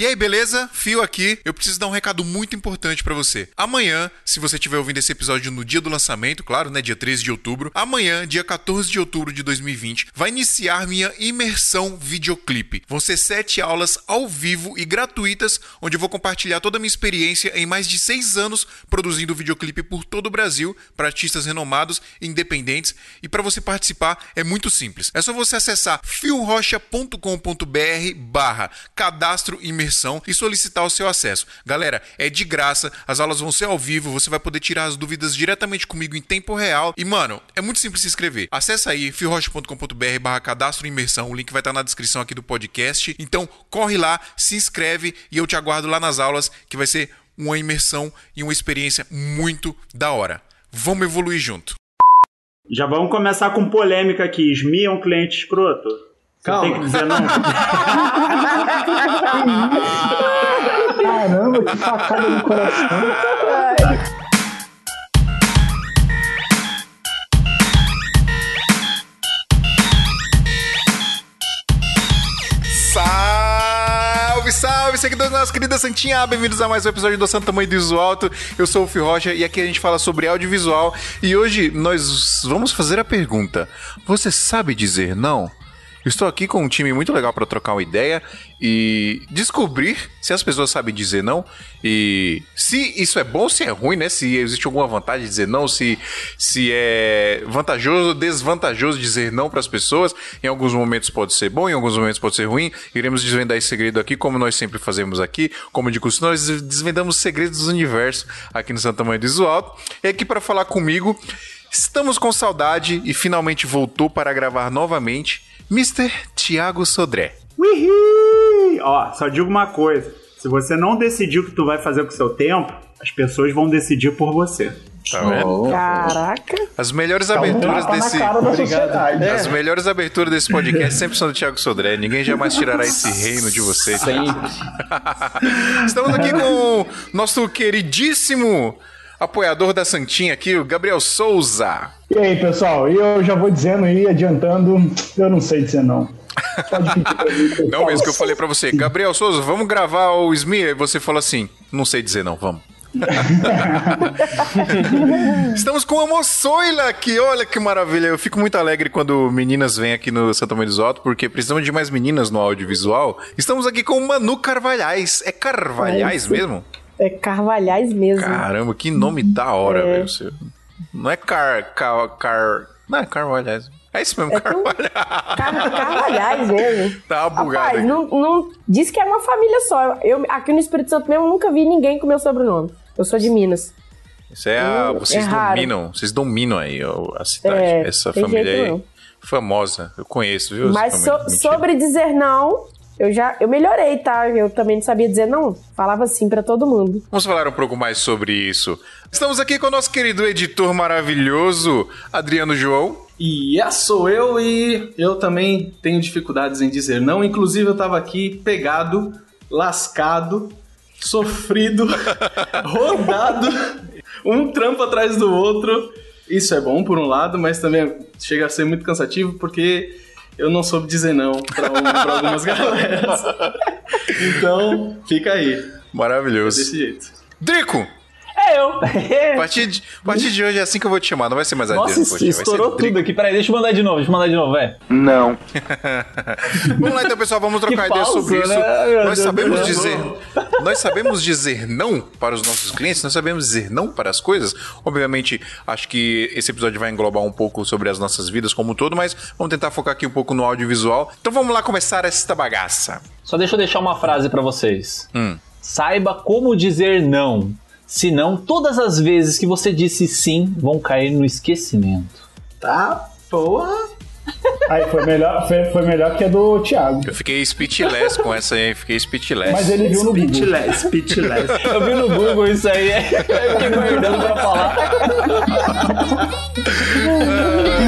E aí, beleza? Fio aqui. Eu preciso dar um recado muito importante para você. Amanhã, se você estiver ouvindo esse episódio no dia do lançamento, claro, né, dia 13 de outubro, amanhã, dia 14 de outubro de 2020, vai iniciar minha imersão videoclipe. Vão ser sete aulas ao vivo e gratuitas, onde eu vou compartilhar toda a minha experiência em mais de seis anos produzindo videoclipe por todo o Brasil para artistas renomados independentes. E para você participar é muito simples. É só você acessar fiorocha.com.br barra cadastro imersão e solicitar o seu acesso. Galera, é de graça, as aulas vão ser ao vivo, você vai poder tirar as dúvidas diretamente comigo em tempo real. E, mano, é muito simples se inscrever. Acesse aí fiorocha.com.br barra cadastro imersão, o link vai estar na descrição aqui do podcast. Então, corre lá, se inscreve e eu te aguardo lá nas aulas, que vai ser uma imersão e uma experiência muito da hora. Vamos evoluir junto. Já vamos começar com polêmica aqui. Esmi é um cliente escroto? Você Calma. tem que dizer não? Caramba, que facada no coração. Salve, salve, seguidores da nossa querida Santinha! Bem-vindos a mais um episódio do Santo Tamanho do Iso Alto. Eu sou o Fio Rocha e aqui a gente fala sobre audiovisual. E hoje nós vamos fazer a pergunta: Você sabe dizer não? Estou aqui com um time muito legal para trocar uma ideia e descobrir se as pessoas sabem dizer não e se isso é bom se é ruim, né? Se existe alguma vantagem de dizer não, se, se é vantajoso ou desvantajoso dizer não para as pessoas. Em alguns momentos pode ser bom, em alguns momentos pode ser ruim. Iremos desvendar esse segredo aqui, como nós sempre fazemos aqui. Como de costume, nós desvendamos segredos do universo aqui no Santa Mãe do Iso Alto. E aqui para falar comigo, estamos com saudade e finalmente voltou para gravar novamente. Mr. Tiago Sodré. Uihi! Ó, só digo uma coisa. Se você não decidir o que tu vai fazer com o seu tempo, as pessoas vão decidir por você. Tá vendo? Caraca. As melhores Tá aberturas desse. sociedade. As melhores aberturas desse podcast sempre são do Thiago Sodré. Ninguém jamais tirará esse reino de vocês. Estamos aqui com o nosso queridíssimo apoiador da Santinha aqui, o Gabriel Souza. E aí, pessoal, e eu já vou dizendo e adiantando, eu não sei dizer não. Mim. Não, mesmo que eu falei pra você. Gabriel Souza, vamos gravar o Smi? E você falou assim, não sei dizer não, vamos. Estamos com a Moçoila aqui, olha que maravilha. Eu fico muito alegre quando meninas vêm aqui no Santa Maria Alto, porque precisamos de mais meninas no audiovisual. Estamos aqui com o Manu Carvalhais. É Carvalhais Ai, sim. mesmo? É Carvalhais mesmo. Caramba, que nome da hora, É. velho. Você- Não é Car... Car... Car... Não, é Carvalhais. É isso mesmo, É Carvalhais. Car Carvalhais mesmo. Tá bugado Rapaz, não, não- diz que é uma família só. Eu, aqui no Espírito Santo mesmo, eu nunca vi ninguém com meu sobrenome. Eu sou de Minas. Isso é a... Hum, Vocês é dominam, vocês dominam aí ó, a cidade. É, Essa família aí, não. famosa. Eu conheço, viu? Mas so- sobre dizer não, eu já eu melhorei, tá? Eu também não sabia dizer não. Falava sim pra todo mundo. Vamos falar um pouco mais sobre isso. Estamos aqui com o nosso querido editor maravilhoso, Adriano João. E essa sou eu e eu também tenho dificuldades em dizer não. Inclusive eu tava aqui pegado, lascado, sofrido, rodado, um trampo atrás do outro. Isso é bom por um lado, mas também chega a ser muito cansativo porque eu não soube dizer não pra, um- pra algumas galeras. Então, fica aí. Maravilhoso. Desse jeito. Drico! É eu. A partir, de, a partir de hoje é assim que eu vou te chamar, não vai ser mais Nossa, Adriano. ser estourou tudo aqui. Peraí, deixa eu mandar de novo, deixa eu mandar de novo, é. Não. Vamos lá então, pessoal, vamos trocar Que ideia falso, sobre isso. né? Meu Nós Deus sabemos dizer, nós sabemos dizer não para os nossos clientes, nós sabemos dizer não para as coisas. Obviamente, acho que esse episódio vai englobar um pouco sobre as nossas vidas como um todo, mas vamos tentar focar aqui um pouco no audiovisual. Então vamos lá começar esta bagaça. Só deixa eu deixar uma frase pra vocês. Hum. Saiba como dizer não. Senão, todas as vezes que você disse sim vão cair no esquecimento. Tá, boa. Aí foi melhor, foi, foi melhor que a do Thiago. Eu fiquei speechless com essa aí, fiquei speechless. Mas ele viu no Google. Speechless, speechless. Eu vi no Google isso aí, eu fiquei guardando pra falar.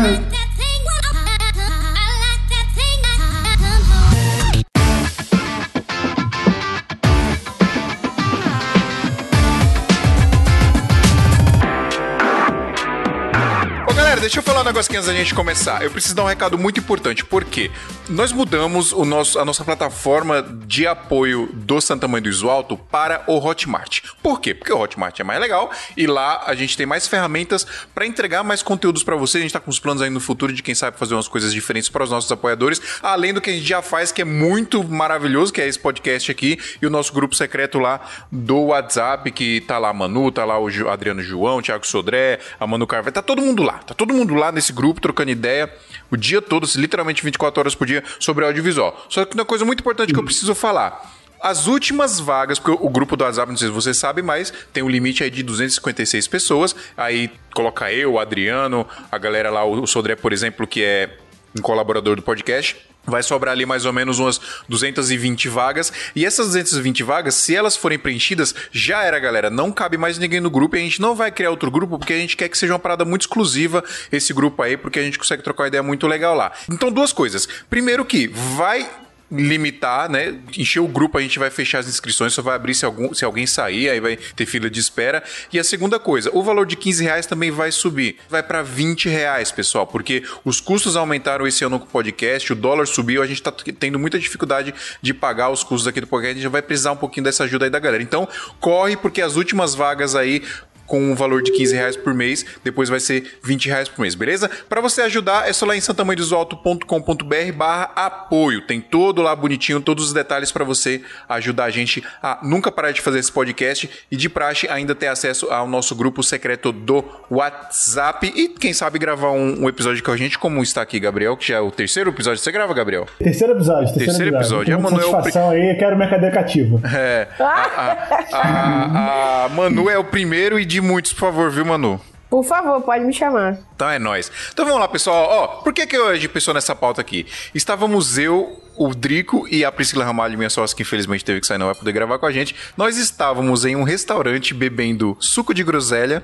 deixa eu falar um negócio aqui antes da gente começar. Eu preciso dar um recado muito importante, porque nós mudamos o nosso, a nossa plataforma de apoio do Santa Mãe do Iso Alto para o Hotmart. Por quê? Porque o Hotmart é mais legal e lá a gente tem mais ferramentas para entregar mais conteúdos para você. A gente tá com os planos aí no futuro de quem sabe fazer umas coisas diferentes para os nossos apoiadores, além do que a gente já faz, que é muito maravilhoso, que é esse podcast aqui e o nosso grupo secreto lá do WhatsApp, que tá lá a Manu, tá lá o Adriano João, o Thiago Sodré, a Manu Carvalho, tá todo mundo lá. Tá todo mundo lá nesse grupo trocando ideia o dia todo, literalmente 24 horas por dia, sobre audiovisual. Só que uma coisa muito importante que eu preciso falar. As últimas vagas, porque o grupo do WhatsApp, não sei se você sabe, mas tem um limite aí de 256 pessoas. Aí coloca eu, o Adriano, a galera lá, o Sodré, por exemplo, que é um colaborador do podcast. Vai sobrar ali mais ou menos umas 220 vagas. E essas 220 vagas, se elas forem preenchidas, já era, galera. Não cabe mais ninguém no grupo e a gente não vai criar outro grupo porque a gente quer que seja uma parada muito exclusiva esse grupo aí, porque a gente consegue trocar uma ideia muito legal lá. Então, duas coisas. Primeiro que vai limitar, né? Encher o grupo, a gente vai fechar as inscrições, só vai abrir se, algum, se alguém sair, aí vai ter fila de espera. E a segunda coisa, o valor de 15 reais também vai subir. Vai para 20 reais, pessoal, porque os custos aumentaram esse ano com o podcast, o dólar subiu, a gente tá tendo muita dificuldade de pagar os custos aqui do podcast, a gente vai precisar um pouquinho dessa ajuda aí da galera. Então, corre, porque as últimas vagas aí com um valor de 15 reais por mês, depois vai ser 20 reais por mês, beleza? Para você ajudar, é só lá em santamanhodosalto.com.br barra apoio. Tem todo lá bonitinho, todos os detalhes para você ajudar a gente a nunca parar de fazer esse podcast e de praxe ainda ter acesso ao nosso grupo secreto do WhatsApp e quem sabe gravar um, um episódio com a gente, como está aqui Gabriel, que já é o terceiro episódio. Você grava, Gabriel? Terceiro episódio, terceiro, Terceiro episódio. episódio. É o satisfação aí, quero minha cadeia cativa. É. A, a- a- a Manu é o primeiro e de muitos, por favor, viu, Manu? Por favor, pode me chamar. Então é nóis. Então vamos lá, pessoal. Ó, por que, que a gente pensou nessa pauta aqui? Estávamos eu, o Drico e a Priscila Ramalho, minha sócia, que infelizmente teve que sair, não vai poder gravar com a gente. Nós estávamos em um restaurante bebendo suco de groselha.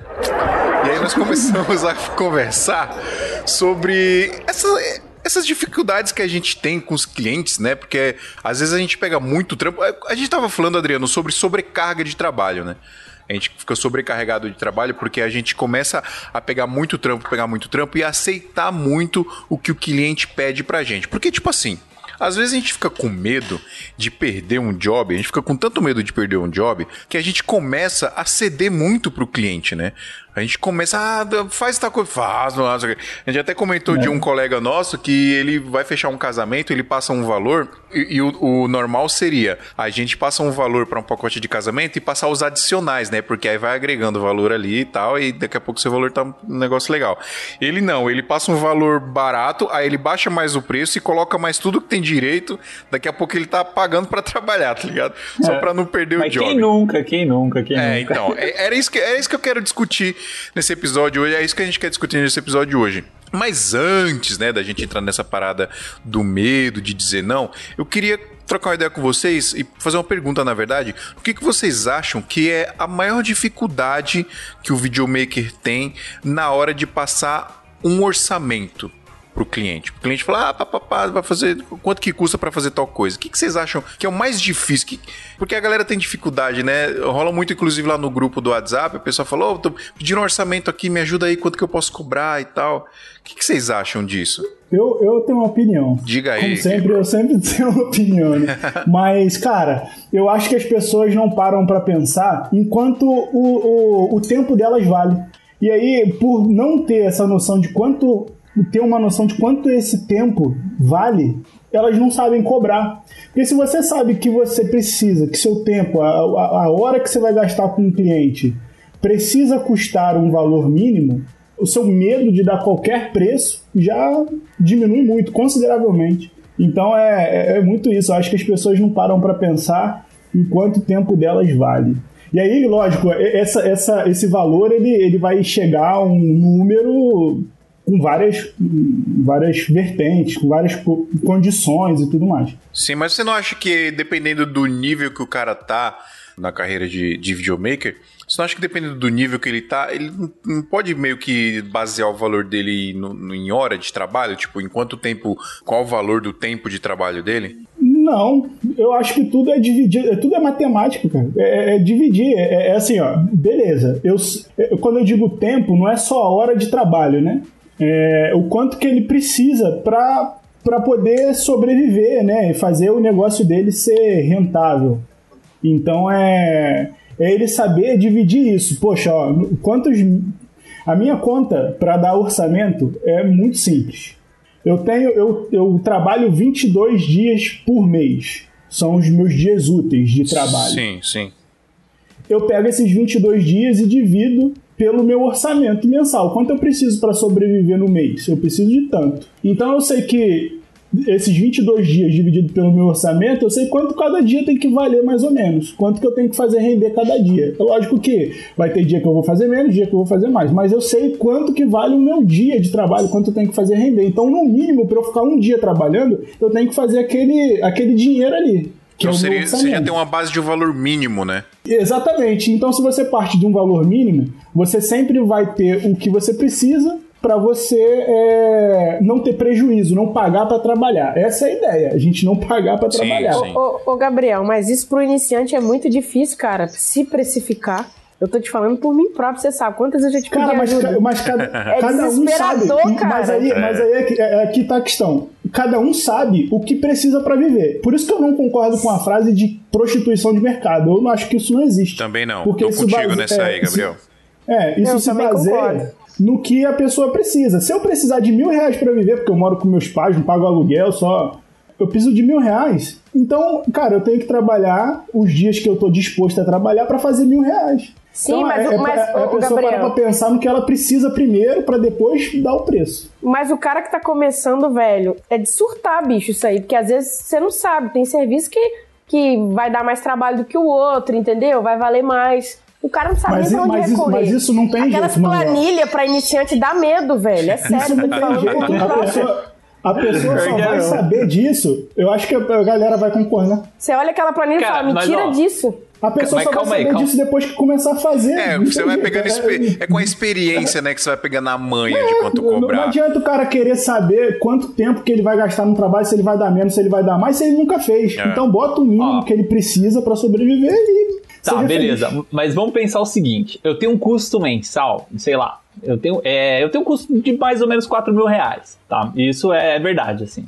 E aí nós começamos a conversar sobre essa, essas dificuldades que a gente tem com os clientes, né? Porque às vezes a gente pega muito trampo. A gente tava falando, Adriano, sobre sobrecarga de trabalho, né? A gente fica sobrecarregado de trabalho porque a gente começa a pegar muito trampo, pegar muito trampo e aceitar muito o que o cliente pede pra gente. Porque, tipo assim, às vezes a gente fica com medo de perder um job, a gente fica com tanto medo de perder um job que a gente começa a ceder muito pro cliente, né? A gente começa, ah, faz tal coisa, faz, não, não sei o quê. A gente até comentou de um colega nosso que ele vai fechar um casamento, ele passa um valor, e, e o, o normal seria a gente passa um valor para um pacote de casamento e passar os adicionais, né? Porque aí vai agregando valor ali e tal, e daqui a pouco seu valor tá um negócio legal. Ele não, ele passa um valor barato, aí ele baixa mais o preço e coloca mais tudo que tem direito, daqui a pouco ele tá pagando para trabalhar, tá ligado? Só É. para não perder o Mas job. quem nunca, quem nunca, quem É, nunca. então, é- era isso, que, era isso que eu quero discutir nesse episódio hoje, é isso que a gente quer discutir nesse episódio hoje. Mas antes, né, da gente entrar nessa parada do medo, de dizer não, eu queria trocar uma ideia com vocês e fazer uma pergunta, na verdade. O que, que vocês acham que é a maior dificuldade que o videomaker tem na hora de passar um orçamento? Pro cliente. O cliente fala, ah, pá, pá, pá, vai fazer quanto que custa para fazer tal coisa. O que, que vocês acham que é o mais difícil? Que- porque a galera tem dificuldade, né? Rola muito, inclusive, lá no grupo do WhatsApp, o pessoal falou, oh, tô pedindo um orçamento aqui, me ajuda aí, quanto que eu posso cobrar e tal. O que, que vocês acham disso? Eu, eu tenho uma opinião. Diga aí. Como sempre, eu sempre tenho uma opinião, né? Mas, cara, eu acho que as pessoas não param pra pensar enquanto o, o, o tempo delas vale. E aí, por não ter essa noção de quanto. Ter uma noção de quanto esse tempo vale, elas não sabem cobrar. Porque se você sabe que você precisa, que seu tempo, a, a, hora que você vai gastar com um cliente, precisa custar um valor mínimo, o seu medo de dar qualquer preço já diminui muito, consideravelmente. Então é, é, é muito isso. Eu acho que as pessoas não param para pensar em quanto tempo delas vale. E aí, lógico, essa, essa, esse valor ele, ele vai chegar a um número com várias, várias vertentes, com várias co- condições e tudo mais. Sim, mas você não acha que dependendo do nível que o cara tá na carreira de, de videomaker, você não acha que dependendo do nível que ele tá, ele não- pode meio que basear o valor dele no- no- em hora de trabalho? Tipo, em quanto tempo, qual o valor do tempo de trabalho dele? Não, eu acho que tudo é dividir, é- tudo é matemática, cara. É, é dividir, é, é assim, ó, beleza. Eu, eu- quando eu digo tempo, não é só a hora de trabalho, né? É, o quanto que ele precisa para para poder sobreviver, né, e fazer o negócio dele ser rentável. Então é, é ele saber dividir isso. Poxa, ó, quantos a minha conta para dar orçamento é muito simples. Eu tenho eu, eu trabalho 22 dias por mês. São os meus dias úteis de trabalho. Sim, sim. Eu pego esses 22 dias e divido pelo meu orçamento mensal. Quanto eu preciso para sobreviver no mês? Eu preciso de tanto. Então eu sei que esses 22 dias dividido pelo meu orçamento, eu sei quanto cada dia tem que valer mais ou menos. Quanto que eu tenho que fazer render cada dia. É lógico que vai ter dia que eu vou fazer menos, dia que eu vou fazer mais. Mas eu sei quanto que vale o meu dia de trabalho, quanto eu tenho que fazer render. Então, no mínimo, para eu ficar um dia trabalhando, eu tenho que fazer aquele, aquele dinheiro ali. Que Então é o meu seria, você já tem uma base de um valor mínimo, né? Exatamente. Então, se você parte de um valor mínimo, você sempre vai ter o que você precisa para você é, não ter prejuízo, não pagar para trabalhar. Essa é a ideia, a gente não pagar para trabalhar. sim. Ô, ô, Gabriel, mas isso pro iniciante é muito difícil, cara. Se precificar. Eu tô te falando por mim próprio, você sabe. Quantas eu já te Cara, mas, ajuda? mas cada, É cada um sabe. desesperador, Mas cara. aí, mas aí é, que, é, aqui tá a questão. Cada um sabe o que precisa para viver. Por isso que eu não concordo com a frase de prostituição de mercado. Eu não acho que isso não existe. Também não. Porque Tô isso contigo base- nessa é, aí, Gabriel. É, isso Eu se baseia concordo. no que a pessoa precisa. Se eu precisar de mil reais pra viver, porque eu moro com meus pais, não pago aluguel, só. Eu preciso de mil reais. Então, cara, eu tenho que trabalhar os dias que eu tô disposto a trabalhar pra fazer mil reais. Sim, então, mas é, o- é, mas, é, é a pessoa Gabriel- parar pra pensar no que ela precisa primeiro pra depois dar o preço. Mas o cara que tá começando, velho, é de surtar, bicho, isso aí. Porque às vezes você não sabe. Tem serviço que, que vai dar mais trabalho do que o outro, entendeu? Vai valer mais. O cara não sabe Mas, nem pra onde mas, isso, recorrer. mas isso não tem Aquelas jeito, Manuel. planilhas pra iniciante dá medo, velho. É sério, Isso não te tem jeito. A pessoa, a pessoa só vai não. saber disso. Eu acho que a galera vai concordar. Você olha aquela planilha e Cara, fala, me tira ó, disso. A pessoa Mas só vai calma aí, saber calma. disso depois que começar a fazer. É, Não você vai jeito. pegando. É- expe- É com a experiência, né, que você vai pegando a manha de quanto Não, não cobrar. adianta o cara querer saber quanto tempo que ele vai gastar no trabalho, se ele vai dar menos, se ele vai dar mais, se ele nunca fez. É. Então bota o mínimo Ó. que ele precisa pra sobreviver e Tá, beleza. feliz. Mas vamos pensar o seguinte: eu tenho um custo mensal, sei lá. Eu tenho, é, eu tenho um custo de mais ou menos 4 mil reais, tá? Isso é verdade, assim.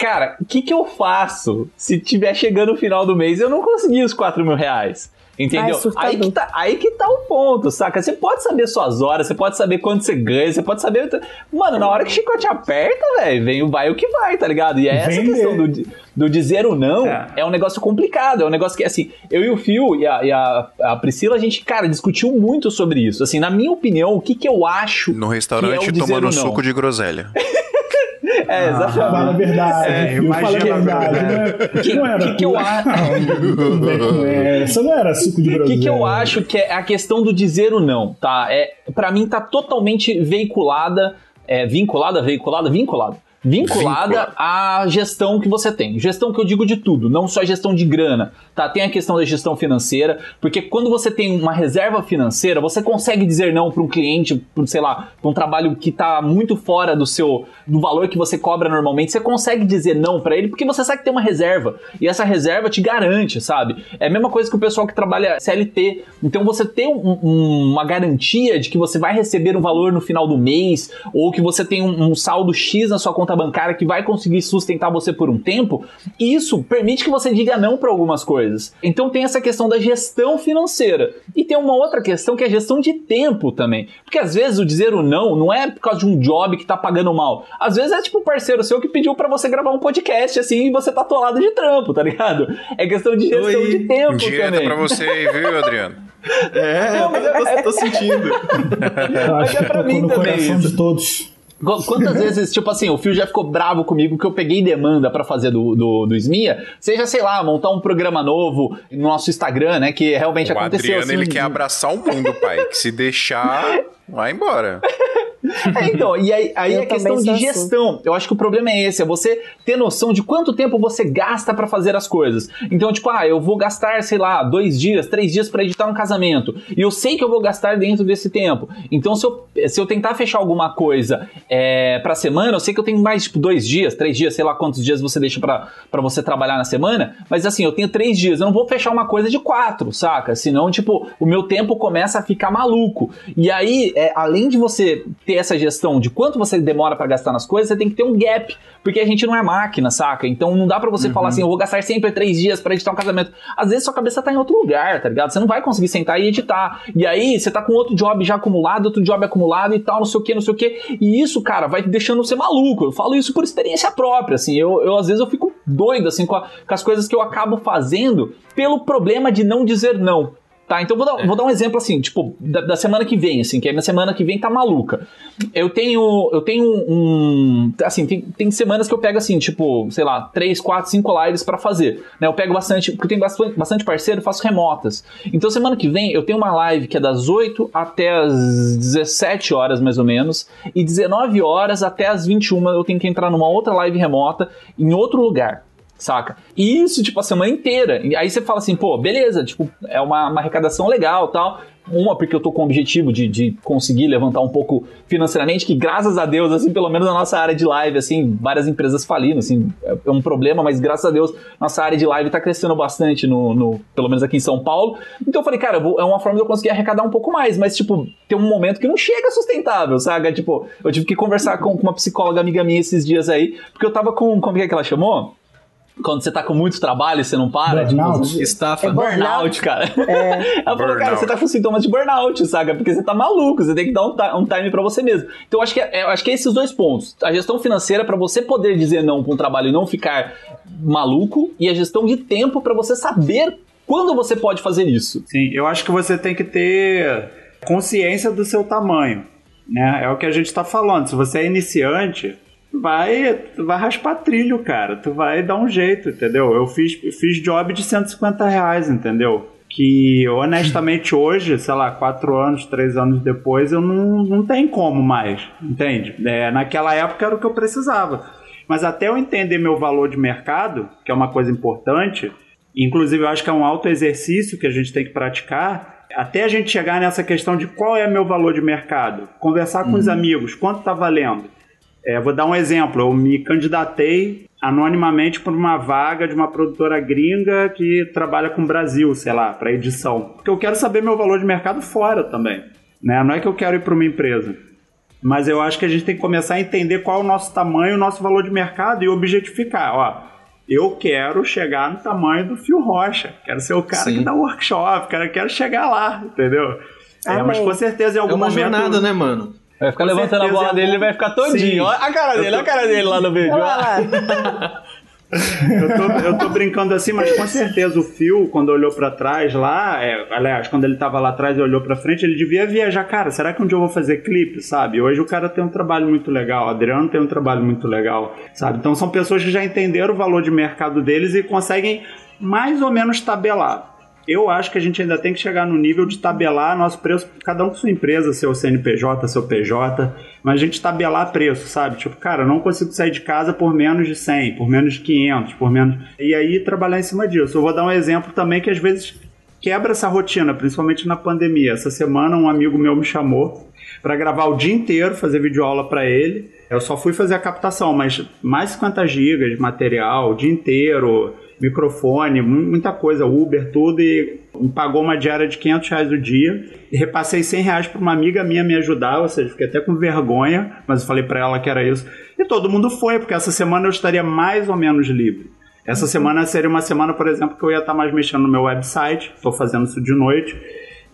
Cara, o que, que eu faço se tiver chegando o final do mês e eu não conseguir os 4 mil reais? Entendeu? Ai, aí, que tá, aí que tá o ponto, saca? Você pode saber suas horas, você pode saber quanto você ganha, você pode saber. Mano, na hora que o chicote aperta, velho, vem, o- vai o que vai, tá ligado? E é essa Vender. questão do, do dizer o não É. é. um negócio complicado. É um negócio que, assim, eu e o Fio e a, e a, a Priscila, a gente, cara, discutiu muito sobre isso. Assim, na minha opinião, o que, que eu acho. No que restaurante é o dizer tomando suco de groselha. É, exatamente. Fala a verdade, É, filho, fala a verdade, né? Que- não era que que eu acho? Não era, Isso não era suco de O groselha. que, que eu acho que é a questão do dizer o não, tá? É, para mim tá totalmente veiculada, é, vinculada, veiculada, vinculada. Vinculada Vincula. à gestão que você tem. Gestão que eu digo de tudo, não só gestão de grana, tá? Tem a questão da gestão financeira, porque quando você tem uma reserva financeira, você consegue dizer não para um cliente, por, sei lá, pra um trabalho que tá muito fora do seu do valor que você cobra normalmente, você consegue dizer não para ele porque você sabe que tem uma reserva. E essa reserva te garante, sabe? É a mesma coisa que o pessoal que trabalha CLT. Então você tem um- um- uma garantia de que você vai receber um valor no final do mês, ou que você tem um, um saldo X na sua conta bancária que vai conseguir sustentar você por um tempo. Isso permite que você diga não para algumas coisas. Então tem essa questão da gestão financeira. E tem uma outra questão que é a gestão de tempo também. Porque às vezes o dizer o não não é por causa de um job que tá pagando mal. Às vezes é tipo um parceiro seu que pediu para você gravar um podcast assim e você tá atolado de trampo, tá ligado? É questão de gestão Oi. de tempo Dieta também. pra você aí, viu, Adriano? É, eu tô, tô sentindo. Eu acho Mas é que pra mim no também coração isso. de todos. Qu- Quantas vezes, tipo assim, o Fio já ficou bravo comigo que eu peguei demanda pra fazer do, do, do SMIA, seja, sei lá, montar um programa novo no nosso Instagram, né, que realmente O aconteceu Adriano, assim. ele quer abraçar o mundo, pai. Que se deixar, vai embora. É, então, e aí, aí é questão de assim. gestão. Eu acho que o problema é esse, é você ter noção de quanto tempo você gasta pra fazer as coisas. Então, tipo, ah, eu vou gastar, sei lá, dois dias, três dias pra editar um casamento. E eu sei que eu vou gastar dentro desse tempo. Então, se eu, se eu tentar fechar alguma coisa é, pra semana, eu sei que eu tenho mais, tipo, dois dias, três dias, sei lá quantos dias você deixa pra pra você trabalhar na semana. Mas assim, eu tenho três dias, eu não vou fechar uma coisa de quatro, saca? Senão, tipo, o meu tempo começa a ficar maluco. E aí, é, além de você ter essa gestão de quanto você demora para gastar nas coisas, você tem que ter um gap, porque a gente não é máquina, saca? Então não dá para você falar assim, eu vou gastar sempre três dias para editar um casamento. Às vezes sua cabeça tá em outro lugar, tá ligado? Você não vai conseguir sentar e editar. E aí você tá com outro job já acumulado, outro job acumulado e tal, não sei o que, não sei o que. E isso, cara, vai te deixando você maluco. Eu falo isso por experiência própria, assim. Eu, eu às vezes eu fico doido, assim, com, a- com as coisas que eu acabo fazendo pelo problema de não dizer não. Tá, então vou dar, vou dar um exemplo assim, tipo, da, da semana que vem, assim, que a minha semana que vem tá maluca. Eu tenho, eu tenho um, assim, tem, tem semanas que eu pego assim, tipo, sei lá, 3, 4, 5 lives pra fazer, né? Eu pego bastante, porque eu tenho bastante, bastante parceiro, faço remotas. Então semana que vem eu tenho uma live que é das 8 até as 17 horas mais ou menos, e 19 horas até as 21 eu tenho que entrar numa outra live remota em outro lugar saca? E isso, tipo, a semana inteira. E aí você fala assim, pô, beleza, tipo, é uma, uma arrecadação legal tal. Uma, porque eu tô com o objetivo de, de conseguir levantar um pouco financeiramente, que graças a Deus, assim, pelo menos na nossa área de live, assim, várias empresas falindo, assim, é é um problema, mas graças a Deus, nossa área de live tá crescendo bastante, no, no pelo menos aqui em São Paulo. Então eu falei, cara, é uma forma de eu conseguir arrecadar um pouco mais, mas, tipo, tem um momento que não chega sustentável, saca? Tipo, eu tive que conversar com, com uma psicóloga amiga minha esses dias aí, porque eu tava com, como é que ela chamou? Quando você tá com muito trabalho e você não para, Burnout. tipo, Estafa. É burnout, cara. Ela falou, cara, você tá com sintomas de burnout, saca? Porque você tá maluco, você tem que dar um, um time pra você mesmo. Então eu acho que é, eu acho que é esses dois pontos. A gestão financeira pra você poder dizer não pra um trabalho e não ficar maluco, e a gestão de tempo pra você saber quando você pode fazer isso. Sim, eu acho que você tem que ter consciência do seu tamanho, né? É o que a gente está falando. Se você é iniciante, vai, vai raspar trilho, cara. Tu vai dar um jeito, entendeu? Eu fiz, fiz job de 150 reais, entendeu? Que honestamente hoje, sei lá, quatro anos, três anos depois, eu não, não tem como mais, entende? É, naquela época era o que eu precisava. Mas até eu entender meu valor de mercado, que é uma coisa importante, Inclusive, eu acho que é um alto exercício que a gente tem que praticar até a gente chegar nessa questão de qual é meu valor de mercado. Conversar com os amigos, quanto está valendo. É, vou dar um exemplo. Eu me candidatei anonimamente por uma vaga de uma produtora gringa que trabalha com o Brasil, sei lá, para edição. Porque eu quero saber meu valor de mercado fora também. Né? Não é que eu quero ir para uma empresa. Mas eu acho que a gente tem que começar a entender qual é o nosso tamanho, o nosso valor de mercado e objetificar. Ó, eu quero chegar no tamanho do Fio Rocha. Quero ser o cara Sim. que dá workshop, cara, quero chegar lá, entendeu? É, mas com certeza em É algum uma momento... jornada, né, mano? Vai ficar Com levantando a bola é dele, ele vai ficar todinho. Sim. Olha a cara dele, olha a cara dele lá no vídeo. Olha lá. Eu tô, eu tô brincando assim, mas com certeza o Phil, quando olhou pra trás lá, é, aliás, quando ele tava lá atrás e olhou pra frente, ele devia viajar. Cara, será que um dia eu vou fazer clipe, sabe? Hoje o cara tem um trabalho muito legal, o Adriano tem um trabalho muito legal, sabe? Então são pessoas que já entenderam o valor de mercado deles e conseguem mais ou menos tabelar. Eu acho que a gente ainda tem que chegar no nível de tabelar nosso preço, cada um com sua empresa, seu CNPJ, seu PJ, mas a gente tabelar preço, sabe? Tipo, cara, eu não consigo sair de casa por menos de 100, por menos de 500, por menos. E aí trabalhar em cima disso. Eu vou dar um exemplo também que às vezes quebra essa rotina, principalmente na pandemia. Essa semana um amigo meu me chamou para gravar o dia inteiro, fazer videoaula para ele. Eu só fui fazer a captação, mas mais 50 gigas de material, o dia inteiro, microfone, mu- muita coisa, Uber, tudo, e pagou uma diária de 500 reais o dia. E repassei 100 reais para uma amiga minha me ajudar, ou seja, fiquei até com vergonha, mas eu falei para ela que era isso. E todo mundo foi, porque essa semana eu estaria mais ou menos livre. Essa semana seria uma semana, por exemplo, que eu ia estar mais mexendo no meu website, estou fazendo isso de noite.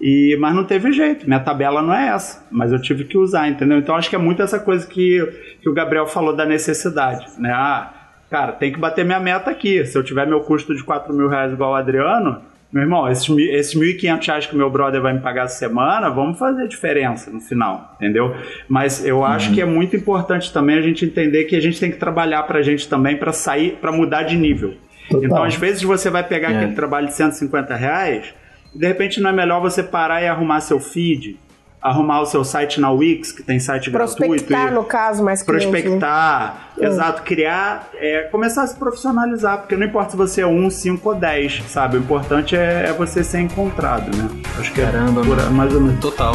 E, mas não teve jeito, minha tabela não é essa, mas eu tive que usar, entendeu? Então acho que é muito essa coisa que, que o Gabriel falou da necessidade, né? Ah, cara, tem que bater minha meta aqui. Se eu tiver meu custo de 4 mil reais igual o Adriano, meu irmão, esses, esses 1.500 reais que o meu brother vai me pagar essa semana, vamos fazer diferença no final, entendeu? Mas eu acho que é muito importante também a gente entender que a gente tem que trabalhar pra gente também pra sair, pra mudar de nível. Total. Então, às vezes, você vai pegar É. aquele trabalho de 150 reais, e de repente não é melhor você parar e arrumar seu feed, arrumar o seu site na Wix, que tem site gratuito. Prospectar, no caso, mais cliente, né? prospectar, Hum. exato, criar, é, começar a se profissionalizar, porque não importa se você é um, cinco ou dez, sabe? O importante é, é você ser encontrado, né? Acho que Caramba, é por, mais ou menos. Total.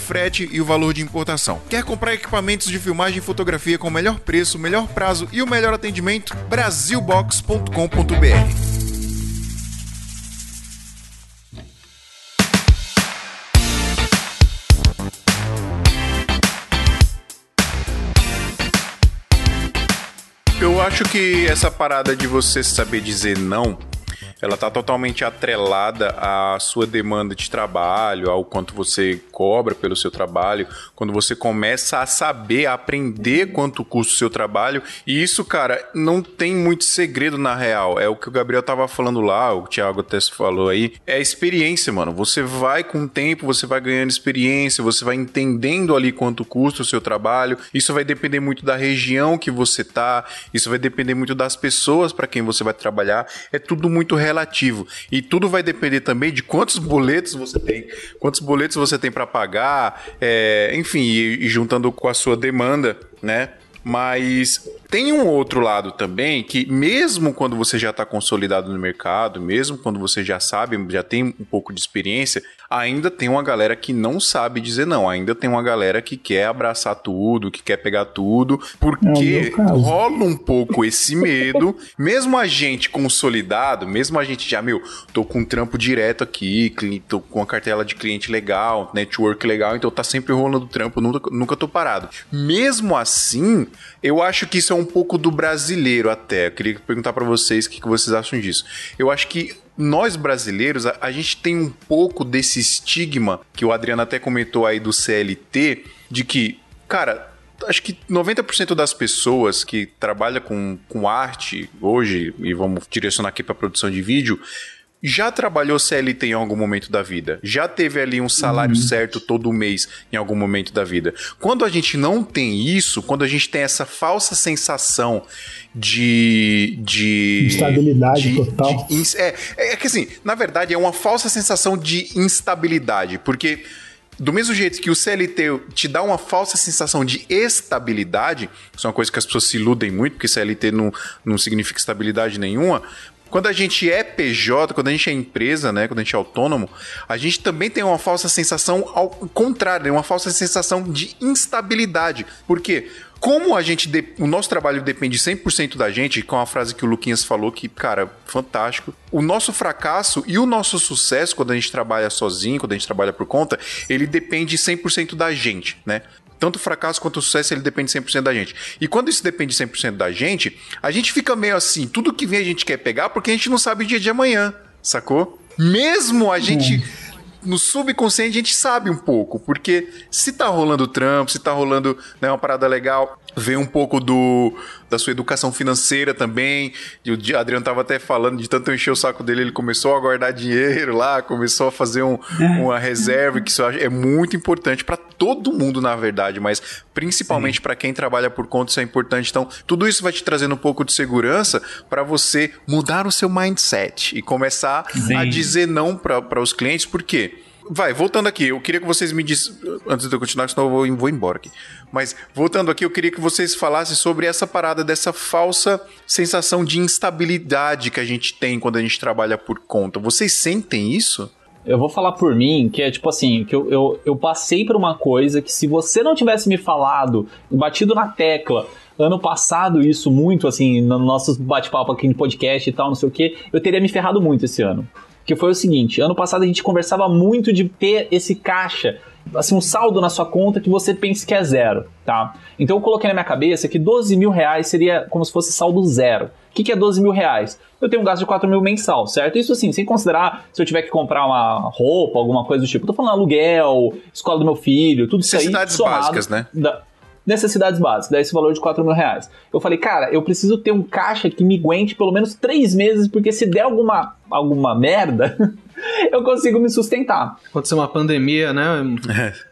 frete e o valor de importação. Quer comprar equipamentos de filmagem e fotografia com o melhor preço, melhor prazo e o melhor atendimento? Brasilbox.com.br Eu acho que essa parada de você saber dizer não ela está totalmente atrelada à sua demanda de trabalho, ao quanto você cobra pelo seu trabalho, quando você começa a saber, a aprender quanto custa o seu trabalho. E isso, cara, não tem muito segredo na real. É o que o Gabriel tava falando lá, o Thiago até falou aí. É a experiência, mano. Você vai com o tempo, você vai ganhando experiência, você vai entendendo ali quanto custa o seu trabalho. Isso vai depender muito da região que você tá, isso vai depender muito das pessoas para quem você vai trabalhar. É tudo muito relativo. E tudo vai depender também de quantos boletos você tem, quantos boletos você tem para pagar, é, enfim, e, e juntando com a sua demanda, né? Mas tem um outro lado também que, mesmo quando você já está consolidado no mercado, mesmo quando você já sabe, já tem um pouco de experiência, ainda tem uma galera que não sabe dizer não. Ainda tem uma galera que quer abraçar tudo, que quer pegar tudo, porque é rola um pouco esse medo. mesmo a gente consolidado, mesmo a gente já, meu, tô com um trampo direto aqui, tô com uma cartela de cliente legal, network legal, então tá sempre rolando trampo, nunca, nunca tô parado. Mesmo assim, eu acho que isso é um pouco do brasileiro até. Eu queria perguntar para vocês o que, que vocês acham disso. Eu acho que nós brasileiros, a, a, gente tem um pouco desse estigma que o Adriano até comentou aí do CLT, de que, cara, acho que 90% das pessoas que trabalham com, com arte hoje, e vamos direcionar aqui para produção de vídeo, já trabalhou CLT em algum momento da vida, já teve ali um salário uhum. certo todo mês em algum momento da vida. Quando a gente não tem isso, quando a gente tem essa falsa sensação de. de estabilidade de, total. De, é, é que assim, na verdade, é uma falsa sensação de instabilidade, porque. Do mesmo jeito que o CLT te dá uma falsa sensação de estabilidade, isso é uma coisa que as pessoas se iludem muito, porque CLT não, não significa estabilidade nenhuma, quando a gente é PJ, quando a gente é empresa, né, quando a gente é autônomo, a gente também tem uma falsa sensação ao contrário, né, uma falsa sensação de instabilidade. Por quê? Como a gente de... o nosso trabalho depende 100% da gente, com a frase que o Luquinhas falou que, cara, fantástico. O nosso fracasso e o nosso sucesso quando a gente trabalha sozinho, quando a gente trabalha por conta, ele depende 100% da gente, né? Tanto o fracasso quanto o sucesso ele depende 100% da gente. E quando isso depende 100% da gente, a gente fica meio assim, tudo que vem a gente quer pegar porque a gente não sabe o dia de amanhã, sacou? Mesmo a gente no subconsciente a gente sabe um pouco, porque se tá rolando trampo, se tá rolando né, uma parada legal, vem um pouco do da sua educação financeira também. E o Adriano tava até falando de tanto encher o saco dele, ele começou a guardar dinheiro lá, começou a fazer um, uma reserva, que isso é muito importante para todo mundo, na verdade, mas principalmente para quem trabalha por conta, isso é importante. Então, tudo isso vai te trazendo um pouco de segurança para você mudar o seu mindset e começar Sim. a dizer não para os clientes, por quê? Vai, voltando aqui, eu queria que vocês me dissem. Antes de eu continuar, senão eu vou, vou embora aqui. Mas, voltando aqui, eu queria que vocês falassem sobre essa parada dessa falsa sensação de instabilidade que a gente tem quando a gente trabalha por conta. Vocês sentem isso? Eu vou falar por mim, que é tipo assim, que eu, eu, eu passei por uma coisa que se você não tivesse me falado, batido na tecla, ano passado isso muito, assim, no nosso bate-papo aqui no podcast e tal, não sei o que, eu teria me ferrado muito esse ano que foi o seguinte: ano passado a gente conversava muito de ter esse caixa, assim, um saldo na sua conta que você pense que é zero, tá? Então eu coloquei na minha cabeça que 12 mil reais seria como se fosse saldo zero. O que, que é 12 mil reais? Eu tenho um gasto de 4 mil mensal, certo? Isso assim, sem considerar se eu tiver que comprar uma roupa, alguma coisa do tipo. tô falando aluguel, escola do meu filho, tudo isso aí. Necessidades básicas, né? Da, necessidades básicas, daí esse valor de 4 mil reais. Eu falei, cara, eu preciso ter um caixa que me aguente pelo menos 3 meses, porque se der alguma, alguma merda, eu consigo me sustentar. Aconteceu uma pandemia, né?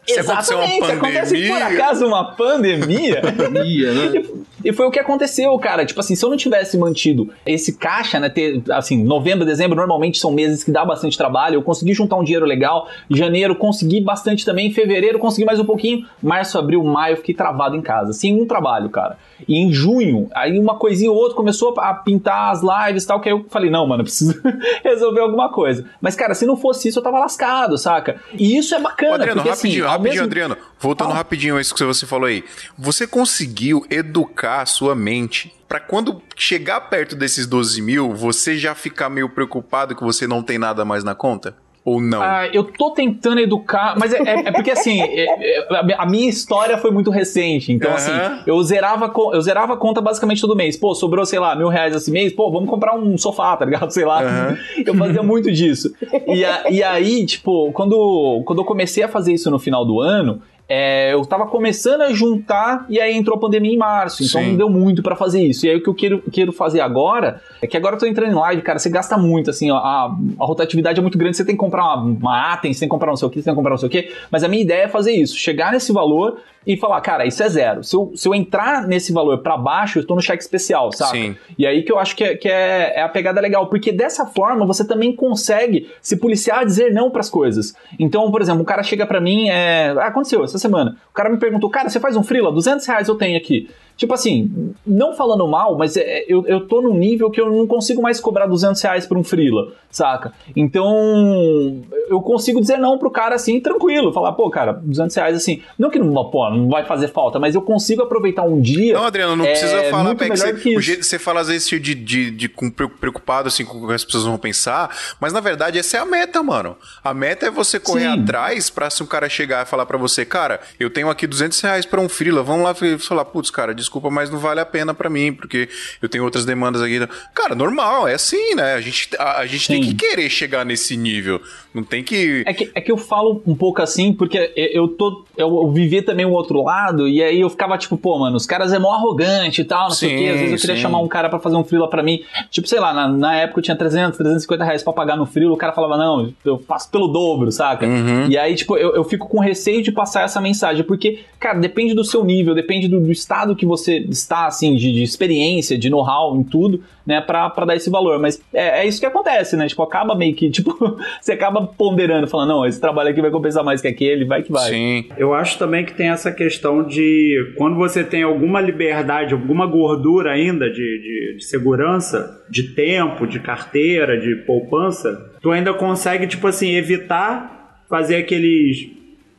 Se acontecer uma Exatamente, se acontece por pandemia- acaso uma pandemia. Pandemia, né? E foi o que aconteceu, cara. Tipo assim, se eu não tivesse mantido esse caixa, né? Ter, assim, novembro, dezembro normalmente são meses que dá bastante trabalho. Eu consegui juntar um dinheiro legal. Janeiro consegui bastante também. Fevereiro consegui mais um pouquinho. Março, abril, maio fiquei travado em casa. Sem um trabalho, cara. E em junho, aí uma coisinha ou outra começou a pintar as lives e tal. Que aí eu falei, não, mano, eu preciso resolver alguma coisa. Mas, cara, se não fosse isso, eu tava lascado, saca? E isso é Ô, bacana. Adriano, porque, rapidinho, assim, rapidinho, mesmo- Adriano. Voltando Fala. rapidinho a isso que você falou aí. Você conseguiu educar a sua mente pra quando chegar perto desses 12 mil, você já ficar meio preocupado que você não tem nada mais na conta? Ou não? Ah, eu tô tentando educar, mas é, é- é porque assim, é- é- a minha história foi muito recente. Então, Aham. assim, eu zerava, eu zerava a conta basicamente todo mês. Pô, sobrou, sei lá, mil reais esse mês, pô, vamos comprar um sofá, tá ligado? Sei lá. Aham. Eu fazia muito disso. E, a- e aí, tipo, quando, quando eu comecei a fazer isso no final do ano. É, eu tava começando a juntar e aí entrou a pandemia em março, então Sim. não deu muito pra fazer isso. E aí o que eu quero, quero fazer agora é que agora eu tô entrando em live, cara, você gasta muito, assim, ó, a, a rotatividade é muito grande, você tem que comprar uma, uma Atem, você tem que comprar não sei o que, você tem que comprar não sei o que, mas a minha ideia é fazer isso, chegar nesse valor e falar, cara, isso é zero. Se eu, se eu entrar nesse valor pra baixo, eu tô no cheque especial, sabe? Sim. E aí que eu acho que, é, que é, é a pegada legal, porque dessa forma você também consegue se policiar a dizer não pras coisas. Então, por exemplo, um cara chega pra mim, é, ah, aconteceu essa semana, o cara me perguntou, cara, você faz um freela? 200 reais eu tenho aqui. Tipo assim, não falando mal, mas é, eu, eu tô num nível que eu não consigo mais cobrar 200 reais por um freela, saca? Então, eu consigo dizer não pro cara assim, tranquilo, falar, pô, cara, 200 reais assim, não que não, pô, não vai fazer falta, mas eu consigo aproveitar um dia. Não, Adriano, não é precisa falar, Peck, melhor você, que o jeito que você fala às vezes de, de, de, preocupado assim, com o que as pessoas vão pensar, mas na verdade essa é a meta, mano. A meta é você correr Sim. atrás pra se um cara chegar e falar pra você, cara, eu tenho aqui 200 reais pra um freela, vamos lá falar, putz, cara, desculpa, mas não vale a pena pra mim, porque eu tenho outras demandas aqui. Cara, normal, é assim, né? A gente, a, a gente tem que querer chegar nesse nível, não tem que... É que, é que eu falo um pouco assim, porque eu tô. Eu vivi também o outro lado, e aí eu ficava tipo, pô, mano, os caras é mó arrogante e tal, não sei o quê. Às vezes eu queria sim. chamar um cara pra fazer um freela pra mim. Tipo, sei lá, na, na época eu tinha 300, 350 reais pra pagar no freela, o cara falava, não, eu faço pelo dobro, saca? Uhum. E aí, tipo, eu, eu fico com receio de passar essa mensagem, porque, cara, depende do seu nível, depende do, do estado que você está, assim, de, de experiência, de know-how em tudo, né, pra, pra dar esse valor. Mas é, é isso que acontece, né? Tipo, acaba meio que, tipo, você acaba ponderando, falando, não, esse trabalho aqui vai compensar mais que aquele, vai que vai. Sim. Eu acho também que tem essa questão de quando você tem alguma liberdade, alguma gordura ainda de, de, de segurança, de tempo, de carteira, de poupança, tu ainda consegue, tipo assim, evitar fazer aqueles,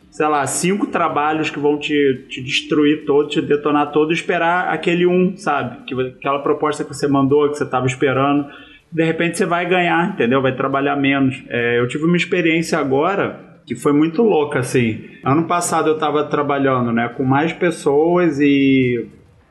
sei lá, cinco trabalhos que vão te, te destruir todo, te detonar todo, e esperar aquele um, sabe? Que, aquela proposta que você mandou, que você estava esperando. De repente você vai ganhar, entendeu? Vai trabalhar menos. É, eu tive uma experiência agora que foi muito louca, assim. Ano passado eu estava trabalhando, né, com mais pessoas e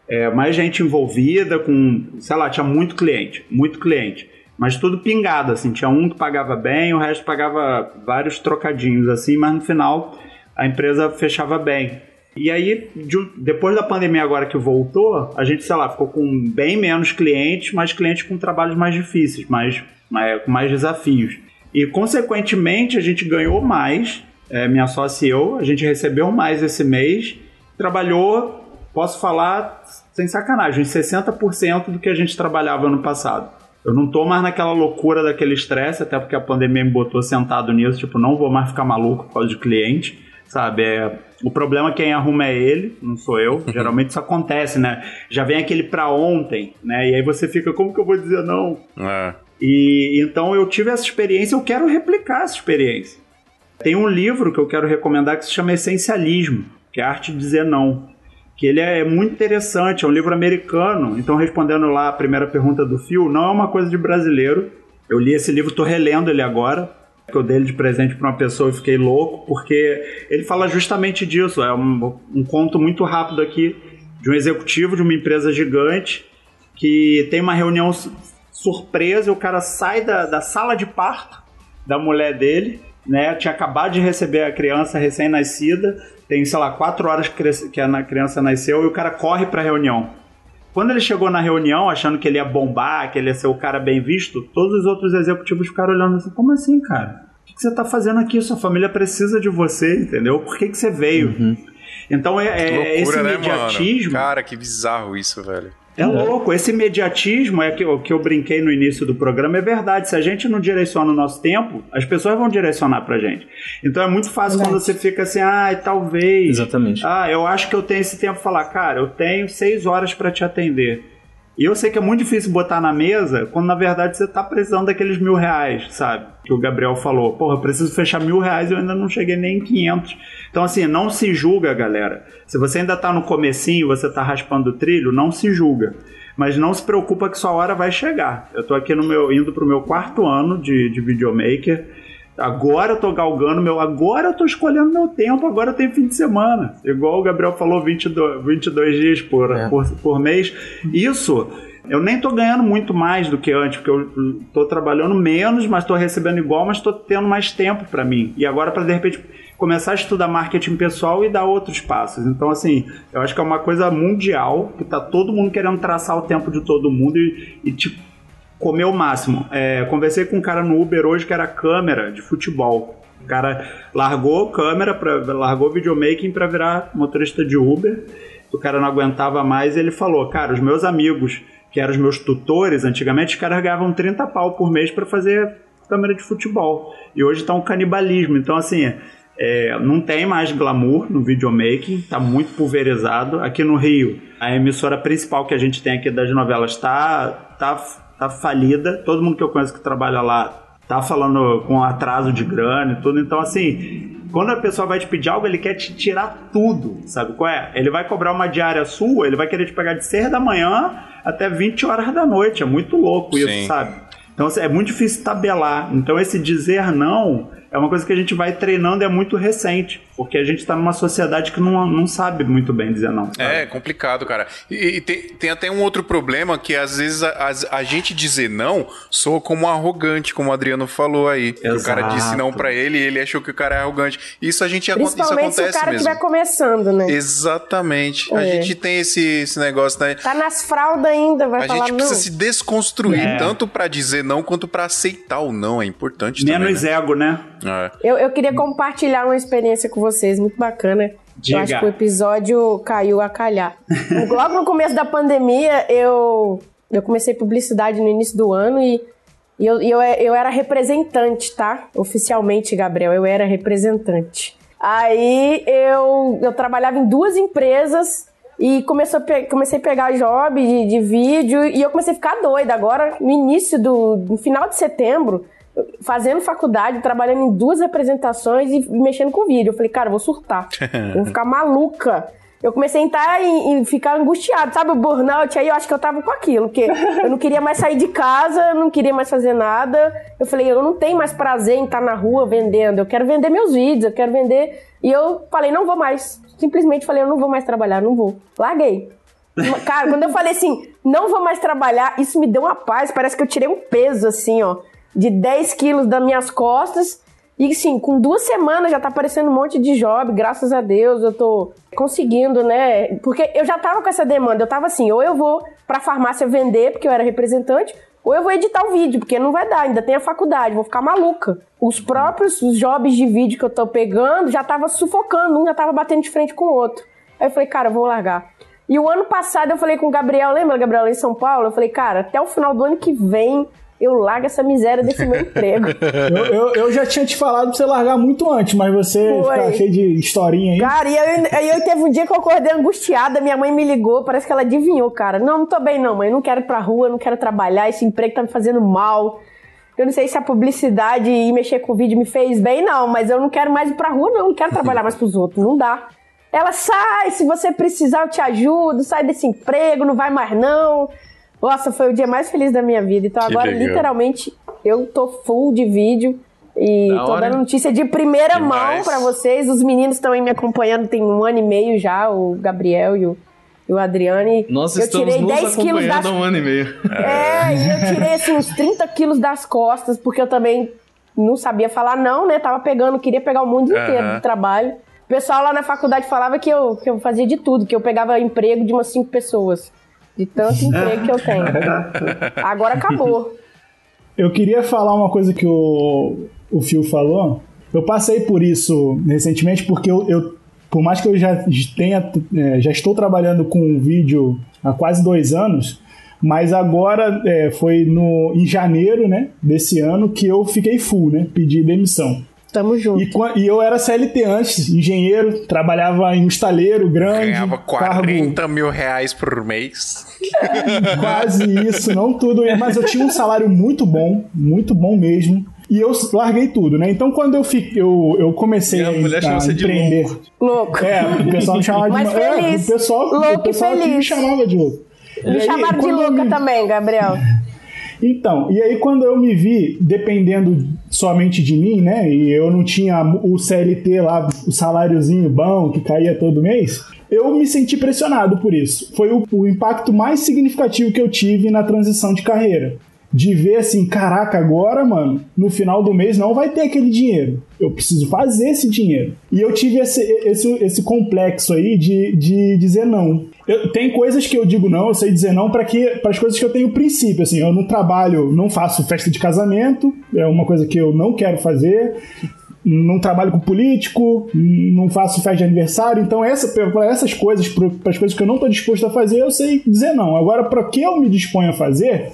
é, mais gente envolvida, com, sei lá, tinha muito cliente, muito cliente. Mas tudo pingado, assim, tinha um que pagava bem, o resto pagava vários trocadinhos, assim, mas no final a empresa fechava bem. E aí, de depois da pandemia agora que voltou, a gente, sei lá, ficou com bem menos clientes, mas clientes com trabalhos mais difíceis, mais, mais, com mais desafios. E, consequentemente, a gente ganhou mais, é, minha sócia e eu, a gente recebeu mais esse mês, trabalhou, posso falar sem sacanagem, uns 60% do que a gente trabalhava ano passado. Eu não tô mais naquela loucura daquele estresse, até porque a pandemia me botou sentado nisso, tipo, não vou mais ficar maluco por causa de cliente, sabe? É, o problema quem arruma é ele, não sou eu. Geralmente isso acontece, né? Já vem aquele pra ontem, né? E aí você fica, como que eu vou dizer não? É. E então eu tive essa experiência, eu quero replicar essa experiência. Tem um livro que eu quero recomendar que se chama Essencialismo, que é a arte de dizer não. Que ele é muito interessante, é um livro americano. Então, respondendo lá a primeira pergunta do Phil, não é uma coisa de brasileiro. Eu li esse livro, tô relendo ele agora, que eu dei de presente para uma pessoa e fiquei louco, porque ele fala justamente disso. É um, um conto muito rápido aqui de um executivo de uma empresa gigante que tem uma reunião su- surpresa e o cara sai da, da sala de parto da mulher dele, né? Tinha acabado de receber a criança recém-nascida, tem, sei lá, quatro horas que a criança nasceu e o cara corre pra reunião. Quando ele chegou na reunião, achando que ele ia bombar, que ele ia ser o cara bem visto, todos os outros executivos ficaram olhando assim, como assim, cara? O que você tá fazendo aqui? Sua família precisa de você, entendeu? Por que, que você veio? Uhum. Então é, é esse né, imediatismo. mano? Cara, que bizarro isso, velho. É louco, esse imediatismo é que, o que eu brinquei no início do programa, é verdade. Se a gente não direciona o nosso tempo, as pessoas vão direcionar pra gente. Então é muito fácil quando você fica assim, ah, talvez. Exatamente. Ah, eu acho que eu tenho esse tempo pra falar, cara, eu tenho seis horas pra te atender. E eu sei que é muito difícil botar na mesa quando na verdade você tá precisando daqueles mil reais, sabe? Que o Gabriel falou. Porra, eu preciso fechar mil reais e eu ainda não cheguei nem em 500. Então, assim, não se julga, galera. Se você ainda tá no comecinho, você tá raspando o trilho, não se julga. Mas não se preocupa que sua hora vai chegar. Eu tô aqui no meu, indo pro meu quarto ano de, de videomaker. Agora eu tô galgando meu. Agora eu tô escolhendo meu tempo. Agora eu tenho fim de semana. Igual o Gabriel falou, 22, 22 dias por, É. por, por mês. Isso. Eu nem tô ganhando muito mais do que antes, porque eu tô trabalhando menos, mas tô recebendo igual, mas tô tendo mais tempo para mim. E agora para de repente começar a estudar marketing pessoal e dar outros passos. Então assim, eu acho que é uma coisa mundial que tá todo mundo querendo traçar o tempo de todo mundo e, e tipo comer o máximo. É, conversei com um cara no Uber hoje que era câmera de futebol. O cara largou câmera, pra, largou videomaking para virar motorista de Uber. O cara não aguentava mais e ele falou: Cara, os meus amigos, que eram os meus tutores, antigamente os caras ganhavam 30 pau por mês para fazer câmera de futebol. E hoje tá um canibalismo. Então, assim, é, não tem mais glamour no videomaking, tá muito pulverizado. Aqui no Rio, a emissora principal que a gente tem aqui das novelas tá, tá, tá falida. Todo mundo que eu conheço que trabalha lá tá falando com atraso de grana e tudo. Então, assim, quando a pessoa vai te pedir algo, ele quer te tirar tudo, sabe qual é? Ele vai cobrar uma diária sua, ele vai querer te pegar de 6 da manhã até 20 horas da noite. É muito louco isso, Sim. sabe? Então assim, é muito difícil tabelar. Então esse dizer não é uma coisa que a gente vai treinando e é muito recente, porque a gente está numa sociedade que não, não sabe muito bem dizer não. sabe? É complicado, cara. E, e tem, tem até um outro problema que às vezes a, a- a gente dizer não soa como arrogante, como o Adriano falou aí. Que O cara Exato. disse não pra ele e ele achou que o cara é arrogante. Isso a gente acon- isso Principalmente se o acontece cara mesmo. estiver começando, né? Exatamente. A É. gente tem esse, esse negócio, né? Tá nas fraldas ainda, vai A falar gente não. precisa se desconstruir, É. tanto pra dizer não quanto pra aceitar o não. É importante Menos também. ego, né? né? Eu, eu queria compartilhar uma experiência com vocês, muito bacana. Diga. Eu acho que o episódio caiu a calhar. Logo no começo da pandemia, eu, eu comecei publicidade no início do ano e, e eu, eu, eu era representante, tá? Oficialmente, Gabriel, eu era representante. Aí eu, eu trabalhava em duas empresas e começou comecei a pegar job de, de vídeo e eu comecei a ficar doida. Agora, no início do. no final de setembro, fazendo faculdade, trabalhando em duas representações e mexendo com vídeo. Eu falei, cara, eu vou surtar. Eu vou ficar maluca. Eu comecei a entrar e, ficar angustiado, sabe? O burnout, aí eu acho que eu tava com aquilo, porque eu não queria mais sair de casa, eu não queria mais fazer nada. Eu falei, eu não tenho mais prazer em estar na rua vendendo, eu quero vender meus vídeos, eu quero vender. E eu falei, não vou mais. Simplesmente falei, eu não vou mais trabalhar, não vou. Larguei. Cara, quando eu falei assim, não vou mais trabalhar, isso me deu uma paz. Parece que eu tirei um peso, assim, ó, de 10 quilos das minhas costas. E, assim, com duas semanas já tá aparecendo um monte de job, graças a Deus eu tô conseguindo, né? Porque eu já tava com essa demanda. Eu tava assim, ou eu vou pra farmácia vender, porque eu era representante, ou eu vou editar o vídeo, porque não vai dar, ainda tem a faculdade, vou ficar maluca. Os próprios os jobs de vídeo que eu tô pegando já tava sufocando, um já tava batendo de frente com o outro. Aí eu falei, cara, eu vou largar. E o ano passado eu falei com o Gabriel, lembra, Gabriel, lá em São Paulo? Eu falei, cara, até o final do ano que vem eu largo essa miséria desse meu emprego. Eu, eu, eu já tinha te falado pra você largar muito antes, mas você Foi. fica cheio de historinha aí. Cara, e eu, aí eu teve um dia que eu acordei angustiada, minha mãe me ligou, parece que ela adivinhou, cara. Não, não tô bem não, mãe, não quero ir pra rua, não quero trabalhar, esse emprego tá me fazendo mal. Eu não sei se a publicidade e mexer com vídeo me fez bem, não, mas eu não quero mais ir pra rua, não, não quero trabalhar mais pros outros, não dá. Ela sai, se você precisar eu te ajudo, sai desse emprego, não vai mais não. Nossa, foi o dia mais feliz da minha vida. Então Que agora, legal. literalmente, eu tô full de vídeo e Da tô hora. dando notícia de primeira mão Demais. pra vocês. Os meninos estão aí me acompanhando tem um ano e meio já, o Gabriel e o, e o Adriano. e Nós eu estamos tirei nos 10 quilos das há um ano e meio. é, e eu tirei assim, uns 30 quilos das costas, porque eu também não sabia falar não, né? Tava pegando, queria pegar o mundo inteiro do trabalho. O pessoal lá na faculdade falava que eu, que eu fazia de tudo, que eu pegava emprego de umas cinco pessoas. De tanto emprego que eu tenho. Agora acabou. Eu queria falar uma coisa que o, o Phil falou. Eu passei por isso recentemente porque eu, eu por mais que eu já tenha, é, já estou trabalhando com vídeo há quase dois anos, mas agora é, foi no, em janeiro né, desse ano que eu fiquei full, né? Pedi demissão. Tamo junto. E, e, eu era CLT antes, engenheiro, trabalhava em um estaleiro grande. Ganhava 40 cargo... mil reais por mês. Quase isso, não tudo. Mas eu tinha um salário muito bom, muito bom mesmo. E eu larguei tudo, né? Então quando eu fiquei, eu, eu comecei a, a, empreender. De louco. É, o pessoal me chamava Mas de feliz. É, o pessoal, louco o pessoal feliz. me chamava de louco. Me chamaram de louca me... também, Gabriel. Então, e aí quando eu me vi dependendo somente de mim, né? E eu não tinha o CLT lá, o saláriozinho bom que caía todo mês, eu me senti pressionado por isso. Foi o, o impacto mais significativo que eu tive na transição de carreira de ver assim, caraca, agora, mano, no final do mês não vai ter aquele dinheiro. Eu preciso fazer esse dinheiro. E eu tive esse, esse, esse complexo aí de, de dizer não. Eu, tem coisas que eu digo não, eu sei dizer não para as coisas que eu tenho princípio. Assim, eu não trabalho, não faço festa de casamento, é uma coisa que eu não quero fazer não trabalho com político, não faço festa de aniversário, então essa, para essas coisas, para as coisas que eu não estou disposto a fazer, eu sei dizer não. Agora, para que eu me disponho a fazer,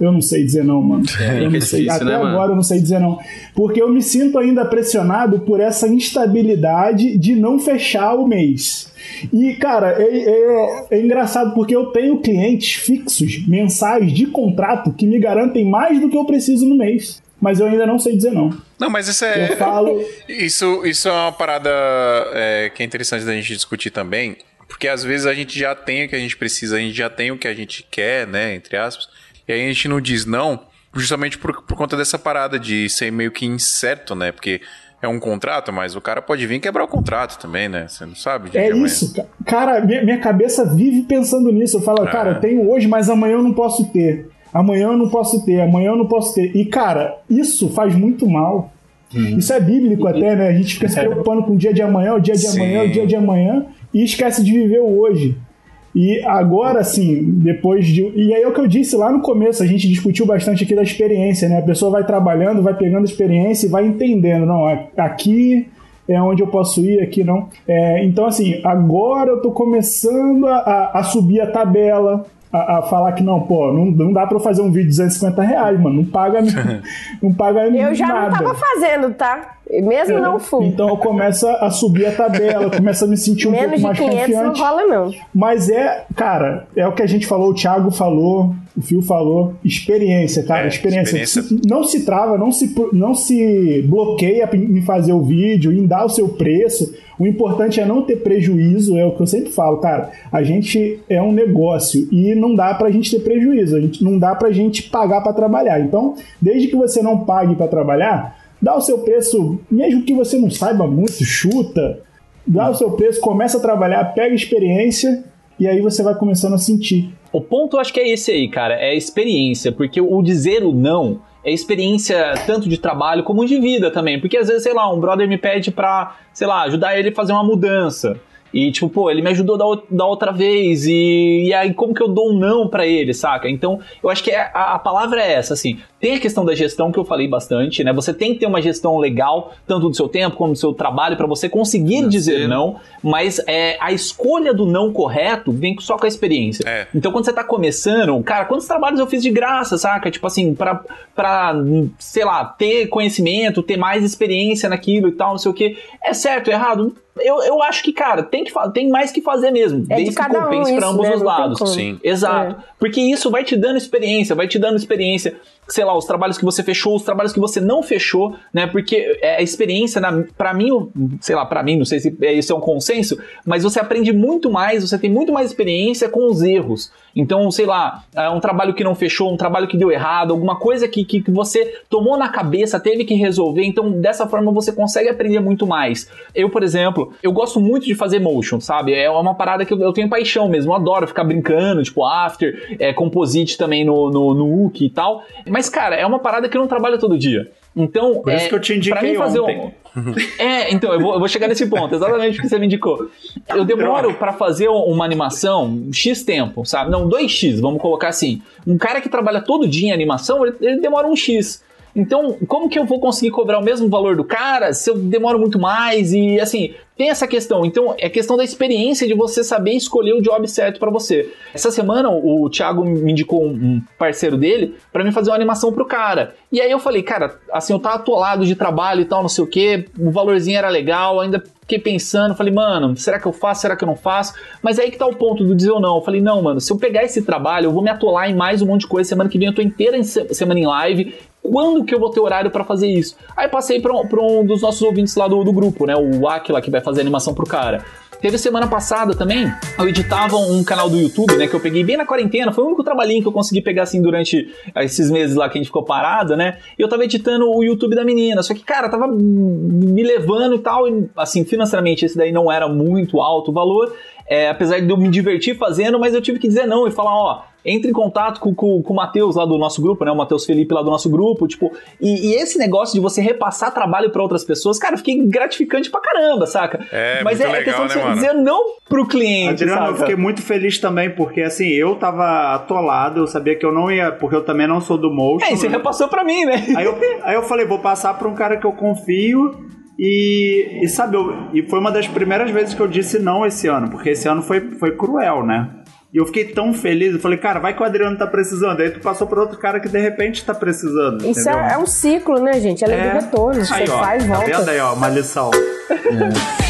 eu não sei dizer não, mano. É, eu não é sei. difícil, Até né, agora mano? eu não sei dizer não. Porque eu me sinto ainda pressionado por essa instabilidade de não fechar o mês. E, cara, é, é, é engraçado porque eu tenho clientes fixos, mensais de contrato, que me garantem mais do que eu preciso no mês. Mas eu ainda não sei dizer não. Não, mas isso é. Eu falo. Isso, isso é uma parada é, que é interessante da gente discutir também. Porque às vezes a gente já tem o que a gente precisa, a gente já tem o que a gente quer, né? Entre aspas. E aí a gente não diz não, justamente por, por conta dessa parada de ser meio que incerto, né? Porque é um contrato, mas o cara pode vir quebrar o contrato também, né? Você não sabe. É isso, ca- cara. Minha, cabeça vive pensando nisso. Eu falo, Ah. cara, eu tenho hoje, mas amanhã eu não posso ter. Amanhã eu não posso ter, amanhã eu não posso ter. E, cara, isso faz muito mal. Isso é bíblico até, né? A gente fica se preocupando com o dia de amanhã, o dia de Sim. amanhã, o dia de amanhã, e esquece de viver o hoje. E agora, assim, depois de. E aí é o que eu disse lá no começo, a gente discutiu bastante aqui da experiência, né? A pessoa vai trabalhando, vai pegando experiência e vai entendendo, não, aqui é onde eu posso ir, aqui não. É, então, assim, agora eu tô começando a, a- a subir a tabela. A, a falar que não, pô, não, não dá pra eu fazer um vídeo de 250 reais, mano. Não paga, não paga Eu já nada. não tava fazendo, tá? Mesmo não fui. Então eu começo a subir a tabela, começo a me sentir um Menos pouco de mais 500 não confiante. rola, não. Mas é, cara, é o que a gente falou, o Thiago falou, o Fio falou, experiência, cara, É, experiência. experiência. Não se trava, não se, não se bloqueia em fazer o vídeo, em dar o seu preço. O importante é não ter prejuízo, é o que eu sempre falo, cara. A gente é um negócio e não dá pra gente ter prejuízo, a gente não dá pra gente pagar pra trabalhar. Então, desde que você não pague pra trabalhar, dá o seu preço, mesmo que você não saiba muito, chuta, dá o seu preço, começa a trabalhar, pega experiência e aí você vai começando a sentir. O ponto eu acho que é esse aí, cara, é a experiência, porque o dizer o não é experiência tanto de trabalho como de vida também, porque às vezes, sei lá, um brother me pede pra, sei lá, ajudar ele a fazer uma mudança. E, tipo, pô, ele me ajudou da, da outra vez, e, e aí como que eu dou um não pra ele, saca? Então, eu acho que é- a, a palavra é essa, assim. Tem a questão da gestão que eu falei bastante, né? Você tem que ter uma gestão legal, tanto do seu tempo como do seu trabalho, pra você conseguir dizer não, mas é, a escolha do não correto vem só com a experiência. É. Então, quando você tá começando, cara, quantos trabalhos eu fiz de graça, saca? Tipo assim, pra, pra sei lá, ter conhecimento, ter mais experiência naquilo e tal, não sei o que. É certo, é errado? Eu, eu acho que, cara, tem, que, tem mais que fazer mesmo. É de desde que cada um compense pra isso, ambos né? os lados. Sim. Exato. Porque isso vai te dando experiência, vai te dando experiência, sei lá, os trabalhos que você fechou, os trabalhos que você não fechou, né? Porque é a experiência, na, pra mim, sei lá, pra mim, não sei se é- isso é um consenso, mas você aprende muito mais, você tem muito mais experiência com os erros. Então, sei lá, é um trabalho que não fechou, um trabalho que deu errado, alguma coisa que, que, que você tomou na cabeça, teve que resolver, então dessa forma você consegue aprender muito mais. Eu, por exemplo, eu gosto muito de fazer motion, sabe? É uma parada que eu, eu tenho paixão mesmo, eu adoro ficar brincando, tipo After, é, Composite também no, no, no Wiki e tal. Mas, cara, é uma parada que eu não trabalho todo dia. Então, Por isso é, que eu te indiquei pra mim fazer ontem. um... É, então, eu vou, eu vou chegar nesse ponto, exatamente o que você me indicou. Eu demoro pra fazer uma animação X tempo, sabe? Não, 2X, vamos colocar assim. Um cara que trabalha todo dia em animação, ele, ele demora um X. Então, como que eu vou conseguir cobrar o mesmo valor do cara se eu demoro muito mais? E assim, tem essa questão. Então, é questão da experiência de você saber escolher o job certo pra você. Essa semana, o Thiago me indicou um parceiro dele pra mim fazer uma animação pro cara. E aí eu falei, cara, assim, eu tava atolado de trabalho e tal, não sei o que, o valorzinho era legal, ainda fiquei pensando, falei, mano, será que eu faço, será que eu não faço? Mas aí que tá o ponto do dizer ou não. Eu falei, não, mano, se eu pegar esse trabalho, eu vou me atolar em mais um monte de coisa. Semana que vem eu tô inteira em se- semana em live. Quando que eu vou ter horário pra fazer isso? Aí passei pra um, pra um dos nossos ouvintes lá do, do grupo, né? O Aquila, que vai fazer a animação pro cara. Teve semana passada também, eu editava um canal do YouTube, né? Que eu peguei bem na quarentena. Foi o único trabalhinho que eu consegui pegar assim durante esses meses lá que a gente ficou parado, né? E eu tava editando o YouTube da menina. Só que, cara, tava me levando e tal. E, assim, financeiramente, esse daí não era muito alto o valor. É, apesar de eu me divertir fazendo, mas eu tive que dizer não e falar, ó, entre em contato com, com, com o Matheus lá do nosso grupo, né? O Matheus Felipe lá do nosso grupo, tipo, e, e esse negócio de você repassar trabalho pra outras pessoas, cara, eu fiquei gratificante pra caramba, saca? É, Mas muito é, é legal, questão né, de você mano? dizer não pro cliente, Adriano, eu saca? fiquei muito feliz também, porque assim, eu tava atolado, eu sabia que eu não ia, porque eu também não sou do motion. É, e você né? repassou pra mim, né? Aí eu, aí eu falei, vou passar pra um cara que eu confio e, e sabe, eu- e foi uma das primeiras vezes que eu disse não esse ano, porque esse ano foi, foi cruel, né? E eu fiquei tão feliz, eu falei, cara, vai que o Adriano tá precisando. Aí tu passou pra outro cara que de repente tá precisando. Isso entendeu? é, é um ciclo, né, gente? É lei do retorno. Você Aí, ó, faz, Tá volta. vendo aí, ó, uma lição.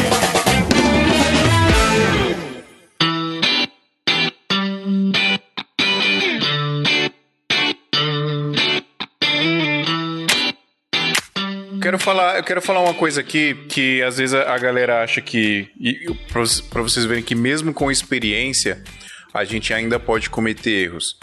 Quero falar, eu quero falar uma coisa aqui que às vezes a, a galera acha que pra vocês verem que mesmo com experiência a gente ainda pode cometer erros.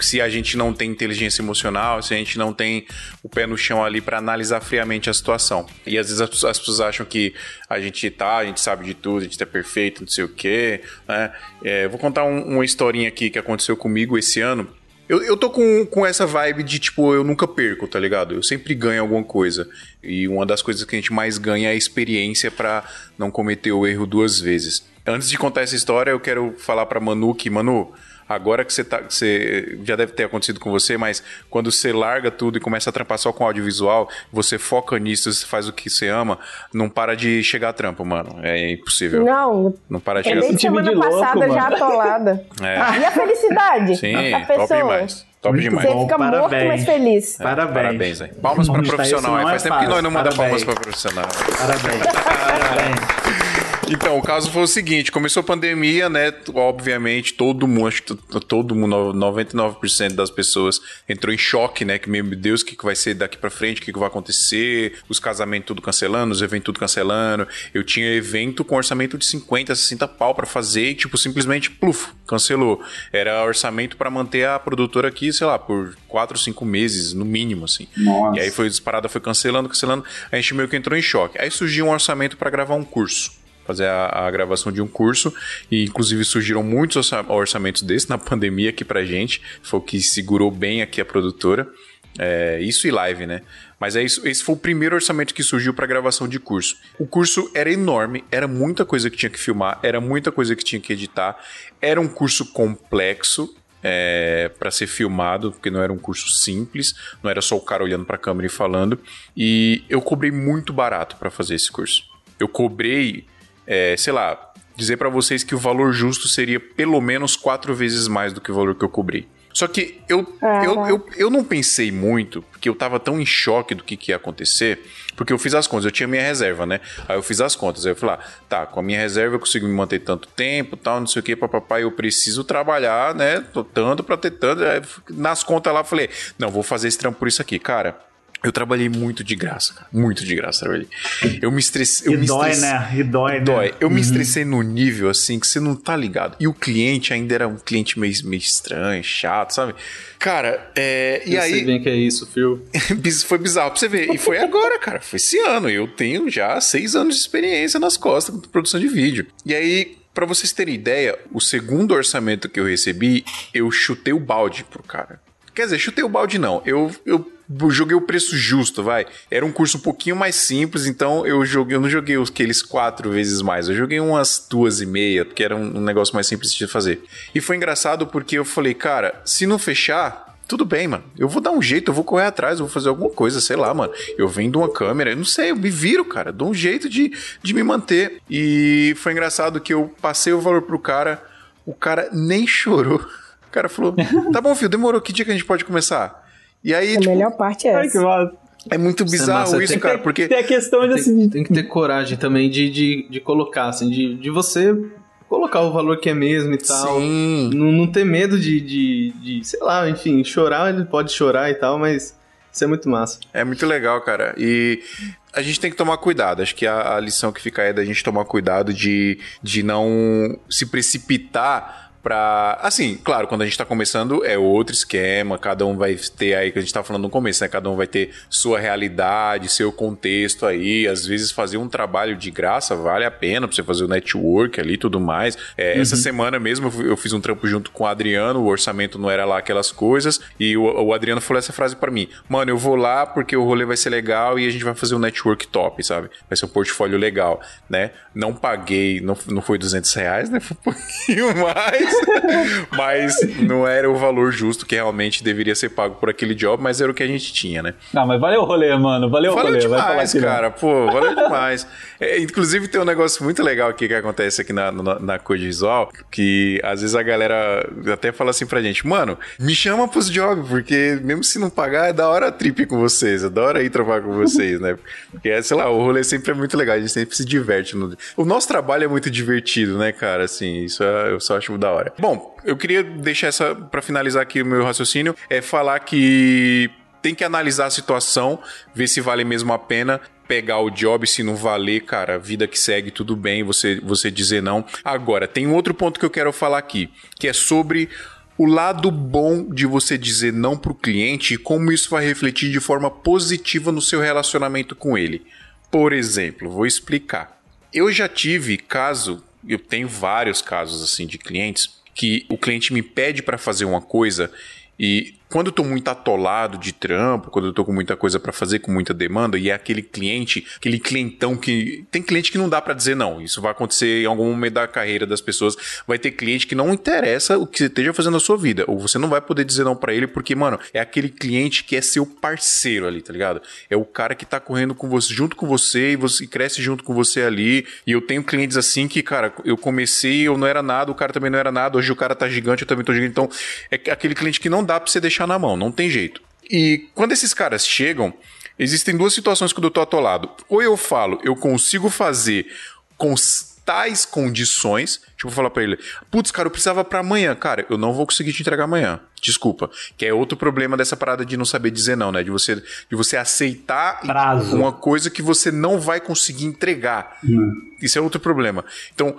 Se a gente não tem inteligência emocional, se a gente não tem o pé no chão ali para analisar friamente a situação. E às vezes as, pessoas- as pessoas acham que a gente tá, a gente sabe de tudo, a gente tá perfeito, não sei o quê. Né? É, vou contar um- uma historinha aqui que aconteceu comigo esse ano. Eu, eu tô com, com essa vibe de, tipo, eu nunca perco, tá ligado? Eu sempre ganho alguma coisa. E uma das coisas que a gente mais ganha é a experiência pra não cometer o erro duas vezes. Antes de contar essa história, eu quero falar pra Manu que, Manu, agora que você tá. que Você, já deve ter acontecido com você, mas quando você larga tudo e começa a trampar só com audiovisual, você foca nisso, você faz o que você ama, não para de chegar a trampo, mano. É impossível. Não, Não para de é chegar a desde time semana de louco, passada já mano. atolada. É. E a felicidade Sim, top pessoa. demais. Top Muito demais. Você Bom, fica morto, parabéns. mas feliz. Parabéns. Parabéns, aí. Palmas para profissional. é Faz tempo que nós não fácil. manda palmas Parabéns. para profissional. Parabéns. Parabéns. Então, o caso foi o seguinte: começou a pandemia, né? Obviamente, todo mundo, acho que todo mundo, 99% das pessoas entrou em choque, né? Que, meu Deus, o que, que vai ser daqui pra frente? O que, que vai acontecer? Os casamentos tudo cancelando, os eventos tudo cancelando. Eu tinha evento com orçamento de 50, 60 pau pra fazer e, tipo, simplesmente, pluf, cancelou. Era orçamento pra manter a produtora aqui, sei lá, por 4, 5 meses, no mínimo, assim. Nossa. E aí foi disparada, foi cancelando, cancelando. A gente meio que entrou em choque. Aí surgiu um orçamento pra gravar um curso fazer a, a gravação de um curso e inclusive surgiram muitos orça- orçamentos desses na pandemia aqui pra gente, foi o que segurou bem aqui a produtora. É, isso e live, né? Mas é isso, esse foi o primeiro orçamento que surgiu para gravação de curso. O curso era enorme, era muita coisa que tinha que filmar, era muita coisa que tinha que editar, era um curso complexo, é, para ser filmado, porque não era um curso simples, não era só o cara olhando para a câmera e falando. E eu cobrei muito barato para fazer esse curso. Eu cobrei, é, sei lá, dizer para vocês que o valor justo seria pelo menos quatro vezes mais do que o valor que eu cobri. Só que eu, É. eu, eu, eu não pensei muito, porque eu tava tão em choque do que, que ia acontecer, porque eu fiz as contas, eu tinha minha reserva, né? Aí eu fiz as contas, aí eu falei, ah, tá, com a minha reserva eu consigo me manter tanto tempo, tal, não sei o que, papapá, eu preciso trabalhar, né? Tô tanto pra ter tanto. Aí, nas contas lá eu falei, não, vou fazer esse trampo por isso aqui, cara. Eu trabalhei muito de graça, cara. Muito de graça trabalhei. Eu me estressei. Eu E me dói, estressei- né? E dói, né? Dói. Eu me estressei no nível assim que você não tá ligado. E o cliente ainda era um cliente meio, meio estranho, chato, sabe? Cara, é. E Eu sei aí. bem que é isso, Phil. Foi bizarro pra você ver. E foi agora, cara. Foi esse ano. Eu tenho já seis anos de experiência nas costas com produção de vídeo. E aí, pra vocês terem ideia, o segundo orçamento que eu recebi, eu chutei o balde pro cara. Quer dizer, chutei o balde não. Eu, eu joguei o preço justo, vai. Era um curso um pouquinho mais simples, então eu joguei, eu não joguei aqueles quatro vezes mais. Eu joguei umas duas e meia, porque era um negócio mais simples de fazer. E foi engraçado porque eu falei, cara, se não fechar, tudo bem, mano. Eu vou dar um jeito, eu vou correr atrás, eu vou fazer alguma coisa, sei lá, mano. Eu vendo uma câmera, eu não sei, eu me viro, cara. Dou um jeito de, de me manter. E foi engraçado que eu passei o valor pro cara, o cara nem chorou. O cara falou: tá bom, filho, demorou, que dia que a gente pode começar? E aí, A tipo, melhor parte é Ai, essa. que massa. é muito Isso é bizarro isso, tem- cara, porque. Tem a questão de assim. Tem, tem que ter coragem também de, de, de colocar, assim, de, de você colocar o valor que é mesmo e tal. Sim. Não, não ter medo de, de, de, sei lá, enfim, chorar, ele pode chorar e tal, mas isso é muito massa. É muito legal, cara. E a gente tem que tomar cuidado. Acho que a, a lição que fica aí é da gente tomar cuidado de, de não se precipitar pra. Assim, claro, quando a gente tá começando é outro esquema, cada um vai ter aí, que a gente tá falando no começo, né? Cada um vai ter sua realidade, seu contexto aí. Às vezes fazer um trabalho de graça vale a pena pra você fazer o network ali e tudo mais. É, Essa semana mesmo eu fiz um trampo junto com o Adriano, o orçamento não era lá aquelas coisas, e o, o Adriano falou essa frase pra mim: Mano, eu vou lá porque o rolê vai ser legal e a gente vai fazer um network top, sabe? Vai ser um portfólio legal, né? Não paguei, não, não foi 200 reais, né? Foi um pouquinho mais, mas não era o valor justo que realmente deveria ser pago por aquele job, mas era o que a gente tinha, né? Não, mas valeu o rolê, mano. Valeu, o rolê. demais, não. cara. Pô, valeu demais. É, inclusive, tem um negócio muito legal aqui que acontece aqui na, na, na Code Visual, que às vezes a galera até fala assim pra gente, mano, me chama pros jobs, porque mesmo se não pagar, é da hora a trip com vocês, é da hora ir trabalhar com vocês, né? Porque, sei lá, o rolê sempre é muito legal, a gente sempre se diverte. No... O nosso trabalho é muito divertido, né, cara? Assim, isso é- eu só acho da hora. Bom, eu queria deixar essa, pra finalizar aqui o meu raciocínio, é falar que tem que analisar a situação, ver se vale mesmo a pena pegar o job, se não valer, cara, vida que segue, tudo bem, você, você dizer não. Agora, tem um outro ponto que eu quero falar aqui, que é sobre o lado bom de você dizer não pro cliente e como isso vai refletir de forma positiva no seu relacionamento com ele. Por exemplo, vou explicar. Eu já tive caso, eu tenho vários casos assim de clientes que o cliente me pede para fazer uma coisa e quando eu tô muito atolado de trampo, quando eu tô com muita coisa para fazer, com muita demanda, e é aquele cliente, aquele clientão que. Tem cliente que não dá para dizer não. Isso vai acontecer em algum momento da carreira das pessoas. Vai ter cliente que não interessa o que você esteja fazendo na sua vida. Ou você não vai poder dizer não para ele, porque, mano, é aquele cliente que é seu parceiro ali, tá ligado? É o cara que tá correndo com você, junto com você, e você cresce junto com você ali. E eu tenho clientes assim que, cara, eu comecei, eu não era nada, o cara também não era nada, hoje o cara tá gigante, eu também tô gigante. Então, é aquele cliente que não dá pra você deixar na mão, não tem jeito. E quando esses caras chegam, existem duas situações quando eu tô atolado. Ou eu falo, eu consigo fazer com tais condições, tipo, eu falar pra ele, putz, cara, eu precisava pra amanhã, cara, eu não vou conseguir te entregar amanhã. Desculpa. Que é outro problema dessa parada de não saber dizer não, né? De você, de você aceitar Prazo. uma coisa que você não vai conseguir entregar. Isso é outro problema. Então,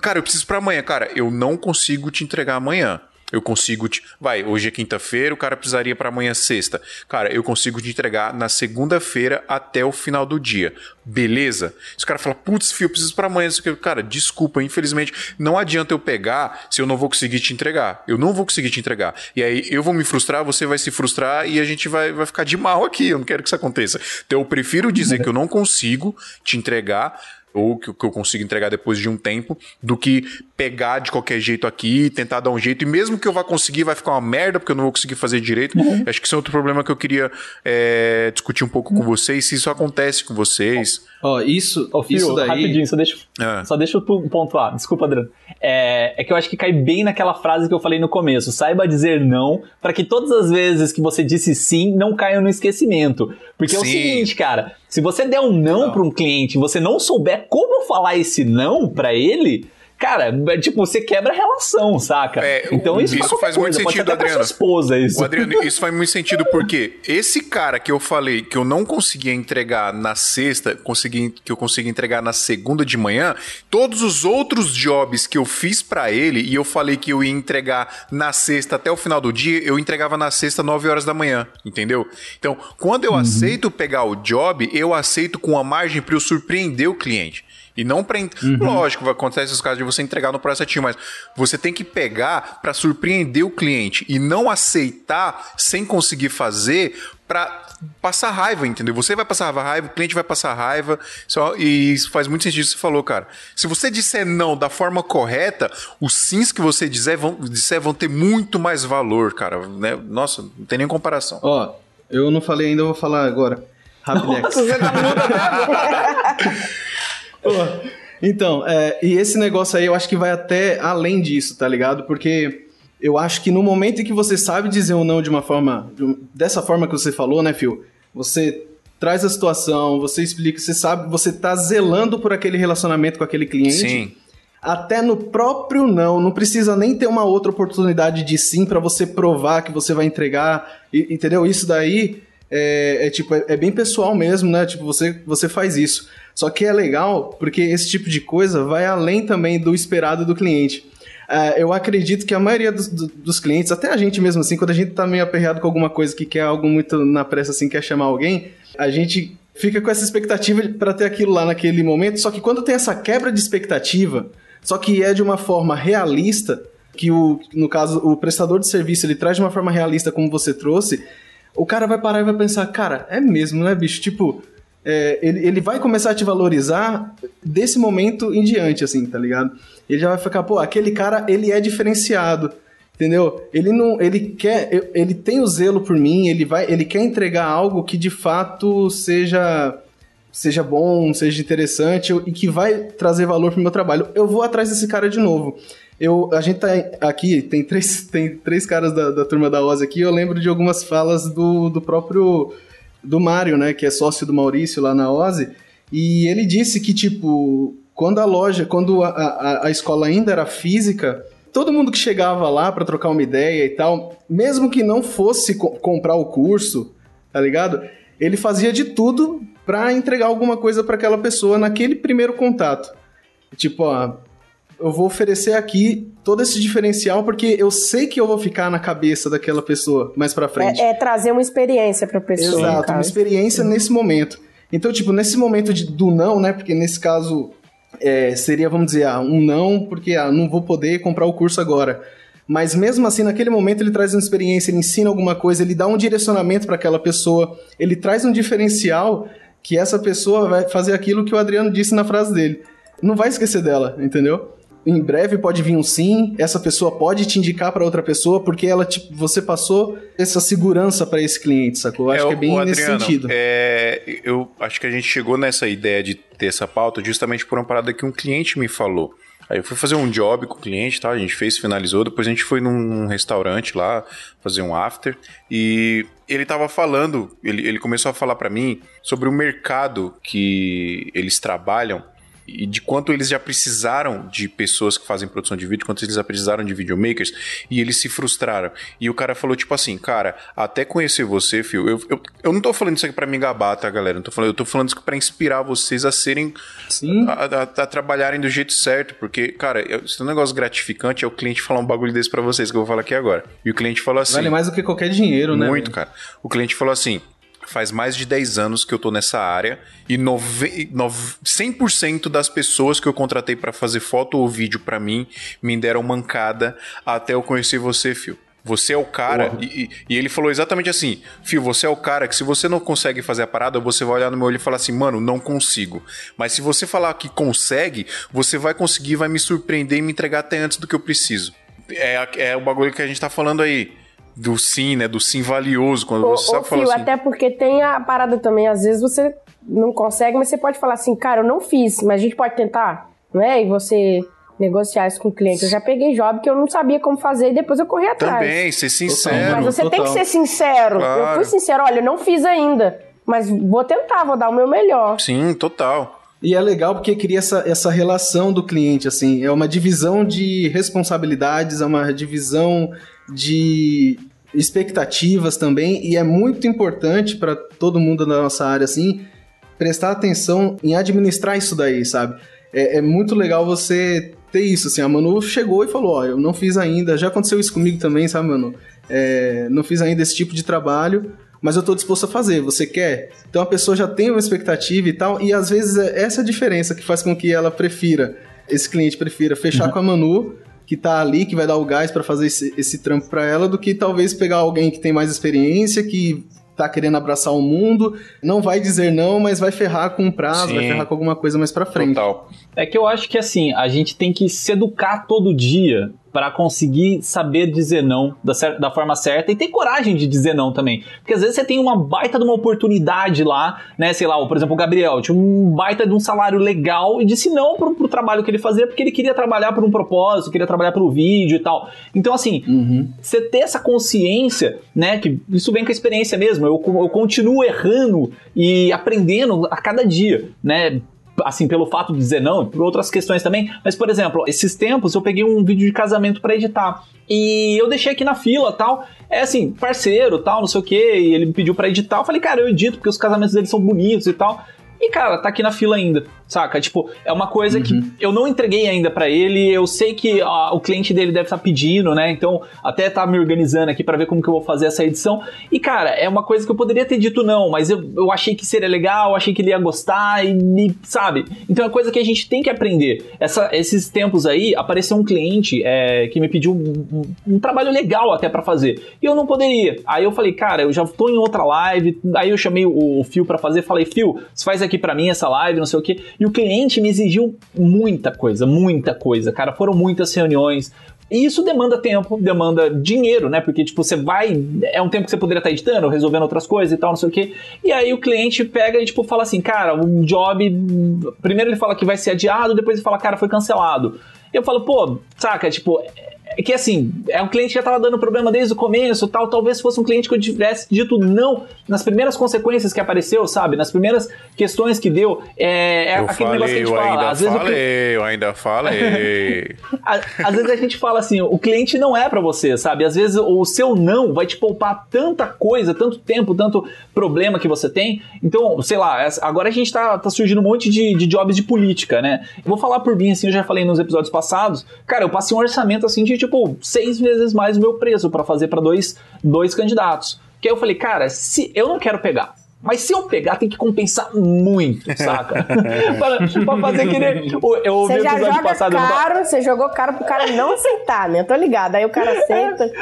cara, eu preciso pra amanhã. Cara, eu não consigo te entregar amanhã. Eu consigo te. Vai, hoje é quinta-feira, o cara precisaria pra amanhã sexta. Cara, eu consigo te entregar na segunda-feira até o final do dia. Beleza? Se o cara fala, putz, fio, eu preciso pra amanhã. Cara, desculpa, infelizmente, não adianta eu pegar se eu não vou conseguir te entregar. Eu não vou conseguir te entregar. E aí eu vou me frustrar, você vai se frustrar e a gente vai, vai ficar de mal aqui. Eu não quero que isso aconteça. Então eu prefiro dizer que eu não consigo te entregar ou que, que eu consigo entregar depois de um tempo, do que pegar de qualquer jeito aqui, tentar dar um jeito, e mesmo que eu vá conseguir, vai ficar uma merda, porque eu não vou conseguir fazer direito. Uhum. Acho que isso é outro problema que eu queria é, discutir um pouco com vocês, se isso acontece com vocês. Ó, isso, Ô, Fio, isso daí. rapidinho, só deixa, Ah. só deixa eu pontuar. Desculpa, Adriano. É, é que eu acho que cai bem naquela frase que eu falei no começo. Saiba dizer não, para que todas as vezes que você disse sim, não caiam no esquecimento. Porque é o Sim. seguinte, cara, se você der um não, pra um cliente e você não souber como falar esse não pra ele, cara, é tipo, você quebra a relação, saca? É, então isso, isso qualquer faz muito coisa, pode ser sentido, Adriano. esposa, isso. O Adriano, isso faz muito sentido porque esse cara que eu falei que eu não conseguia entregar na sexta, consegui, que eu consegui entregar na segunda de manhã, todos os outros jobs que eu fiz pra ele e eu falei que eu ia entregar na sexta até o final do dia, eu entregava na sexta 9 horas da manhã, entendeu? Então, quando eu aceito pegar o job, eu aceito com a margem para eu surpreender o cliente. E não pra. ent- Lógico, vai acontecer esses casos de você entregar no processo ativo, mas você tem que pegar pra surpreender o cliente e não aceitar sem conseguir fazer pra passar raiva, entendeu? Você vai passar raiva, o cliente vai passar raiva, só, e isso faz muito sentido o que você falou, cara. Se você disser não da forma correta, os sims que você disser vão, disser vão ter muito mais valor, cara. Né? Nossa, não tem nem comparação. Ó, eu não falei ainda, eu vou falar agora. Rapidex. Você tá mudo Pô, Então, é, e esse negócio aí eu acho que vai até além disso, tá ligado? Porque eu acho que no momento em que você sabe dizer um não de uma forma. de dessa forma que você falou, né, Phil? Você traz a situação, você explica, você sabe, você tá zelando por aquele relacionamento com aquele cliente. Sim. Até no próprio não, não precisa nem ter uma outra oportunidade de sim pra você provar que você vai entregar, e- entendeu? Isso daí é, é tipo é, é bem pessoal mesmo, né? Tipo você você faz isso. Só que é legal porque esse tipo de coisa vai além também do esperado do cliente. É, eu acredito que a maioria dos, do- dos clientes, até a gente mesmo assim, quando a gente tá meio aperreado com alguma coisa que quer algo muito na pressa assim, quer chamar alguém, a gente fica com essa expectativa pra ter aquilo lá naquele momento. Só que quando tem essa quebra de expectativa, só que é de uma forma realista, que o, no caso, o prestador de serviço ele traz de uma forma realista, como você trouxe, o cara vai parar e vai pensar, cara, é mesmo, né, bicho? Tipo, é, ele, ele vai começar a te valorizar desse momento em diante, assim, tá ligado? Ele já vai ficar, pô, aquele cara, ele é diferenciado. Entendeu? Ele não, ele quer, ele tem o zelo por mim, ele vai, ele quer entregar algo que de fato seja seja bom, seja interessante e que vai trazer valor pro meu trabalho. Eu vou atrás desse cara de novo. Eu, a gente tá aqui, tem três, tem três caras da, da turma da Oz aqui, eu lembro de algumas falas do, do próprio do Mário, né, que é sócio do Maurício lá na Oz, e ele disse que, tipo, quando a loja, quando a, a, a escola ainda era física, todo mundo que chegava lá para trocar uma ideia e tal, mesmo que não fosse co comprar o curso, tá ligado? Ele fazia de tudo para entregar alguma coisa para aquela pessoa naquele primeiro contato. Tipo, ó, eu vou oferecer aqui todo esse diferencial porque eu sei que eu vou ficar na cabeça daquela pessoa mais para frente. É, é trazer uma experiência pra pessoa. Exato, uma experiência nesse momento. Então, tipo, nesse momento de- do não, né? Porque nesse caso é, seria, vamos dizer, ah, um não, porque ah, não vou poder comprar o curso agora. Mas mesmo assim, naquele momento ele traz uma experiência, ele ensina alguma coisa, ele dá um direcionamento para aquela pessoa, ele traz um diferencial que essa pessoa vai fazer aquilo que o Adriano disse na frase dele. Não vai esquecer dela, entendeu? Em breve pode vir um sim, essa pessoa pode te indicar para outra pessoa porque ela tipo, você passou essa segurança para esse cliente, sacou? Eu acho que é bem o nesse Adriano, sentido. é, eu acho que a gente chegou nessa ideia de ter essa pauta justamente por uma parada que um cliente me falou. Aí eu fui fazer um job com o cliente, tá? A gente fez, finalizou. Depois a gente foi num restaurante lá fazer um after e ele tava falando, ele, ele começou a falar para mim sobre o mercado que eles trabalham e de quanto eles já precisaram de pessoas que fazem produção de vídeo, quanto eles já precisaram de videomakers, e eles se frustraram. E o cara falou, tipo assim, cara, até conhecer você, Phil, eu, eu, eu não tô falando isso aqui pra me gabar, tá, galera? Não tô falando, eu tô falando isso aqui pra inspirar vocês a serem. Sim. A, a- a trabalharem do jeito certo, porque, cara, eu- se é um negócio gratificante é o cliente falar um bagulho desse pra vocês, que eu vou falar aqui agora. E o cliente falou assim. Vale mais do que qualquer dinheiro, né? Muito, cara. O cliente falou assim: faz mais de 10 anos que eu tô nessa área e nove, nove, 100% das pessoas que eu contratei pra fazer foto ou vídeo pra mim me deram mancada até eu conhecer você, Fio. Você é o cara. E, e- ele falou exatamente assim: Fio, você é o cara que se você não consegue fazer a parada, você vai olhar no meu olho e falar assim, mano, não consigo. Mas se você falar que consegue, você vai conseguir, vai me surpreender e me entregar até antes do que eu preciso. É, é o bagulho que a gente tá falando aí. Do sim, né? Do sim valioso. Quando você sabe falar Fio, assim. até porque tem a parada também, às vezes você não consegue, mas você pode falar assim, cara, eu não fiz, mas a gente pode tentar, né? E você negociar isso com o cliente. Eu já peguei job que eu não sabia como fazer e depois eu corri atrás. Também, ser sincero. Mas você tem total. que ser sincero. Claro. Eu fui sincero, olha, eu não fiz ainda, mas vou tentar, vou dar o meu melhor. Sim, total. E é legal porque cria essa, essa relação do cliente, assim, é uma divisão de responsabilidades, é uma divisão de expectativas também, e é muito importante para todo mundo da nossa área, assim, prestar atenção em administrar isso daí, sabe? É, é muito legal você ter isso, assim, a Manu chegou e falou, ó, eu não fiz ainda, já aconteceu isso comigo também, sabe, Manu? É, não fiz ainda esse tipo de trabalho, mas eu tô disposto a fazer, você quer? Então a pessoa já tem uma expectativa e tal, e às vezes é essa diferença que faz com que ela prefira, esse cliente prefira fechar com a Manu, que tá ali, que vai dar o gás pra fazer esse, esse trampo pra ela, do que talvez pegar alguém que tem mais experiência, que tá querendo abraçar o mundo, não vai dizer não, mas vai ferrar com um prazo, Sim. vai ferrar com alguma coisa mais pra frente. Total. É que eu acho que assim, a gente tem que se educar todo dia para conseguir saber dizer não da, da forma certa e ter coragem de dizer não também. Porque às vezes você tem uma baita de uma oportunidade lá, né? Sei lá, por exemplo, o Gabriel tinha um baita de um salário legal e disse não pro, pro trabalho que ele fazia porque ele queria trabalhar por um propósito, queria trabalhar pelo vídeo e tal. Então, assim, você ter essa consciência, né? Que isso vem com a experiência mesmo. Eu, eu continuo errando e aprendendo a cada dia, né? Assim, pelo fato de dizer não, e por outras questões também. Mas, por exemplo, esses tempos eu peguei um vídeo de casamento pra editar. E eu deixei aqui na fila tal. É assim, parceiro tal, não sei o que. E ele me pediu pra editar. Eu falei, cara, eu edito porque os casamentos dele são bonitos e tal. E, cara, tá aqui na fila ainda, saca? Tipo, é uma coisa que eu não entreguei ainda pra ele. Eu sei que o cliente dele deve estar pedindo, né? Então, até tá me organizando aqui pra ver como que eu vou fazer essa edição. E, cara, é uma coisa que eu poderia ter dito não, mas eu, eu achei que seria legal, achei que ele ia gostar e, e, sabe? Então, é coisa que a gente tem que aprender. Essa, esses tempos aí, apareceu um cliente é, que me pediu um, um- um trabalho legal até pra fazer. E eu não poderia. Aí eu falei, cara, eu já tô em outra live. Aí eu chamei o, o Fio pra fazer. Falei, Fio, você faz aqui pra mim essa live, não sei o quê. E o cliente me exigiu muita coisa, muita coisa, cara. Foram muitas reuniões. E isso demanda tempo, demanda dinheiro, né? Porque, tipo, você vai. É um tempo que você poderia estar editando, resolvendo outras coisas e tal, não sei o quê. E aí o cliente pega e, tipo, fala assim, cara, o job. Primeiro ele fala que vai ser adiado, depois ele fala, cara, foi cancelado. Eu falo, pô, saca, tipo. É que assim, é um cliente que já tava dando problema desde o começo tal. Talvez fosse um cliente que eu tivesse dito não nas primeiras consequências que apareceu, sabe? Nas primeiras questões que deu. É, é aquele negócio que falei, a gente eu fala. ainda Às vezes falei, eu ainda falei. Às vezes a gente fala assim, o cliente não é pra você, sabe? Às vezes o seu não vai te poupar tanta coisa, tanto tempo, tanto problema que você tem. Então, sei lá, agora a gente tá, tá surgindo um monte de, de jobs de política, né? Eu vou falar por mim, assim, eu já falei nos episódios passados. Cara, eu passei um orçamento assim de tipo seis vezes mais o meu preço pra fazer pra dois, dois candidatos. Que aí eu falei, cara, se eu não quero pegar. Mas se eu pegar, tem que compensar muito, saca? pra, pra fazer que nem. o- Eu ouvi Você o já episódio joga passado. eu não caro, você jogou caro pro cara não aceitar, né? Eu tô ligado. Aí o cara aceita.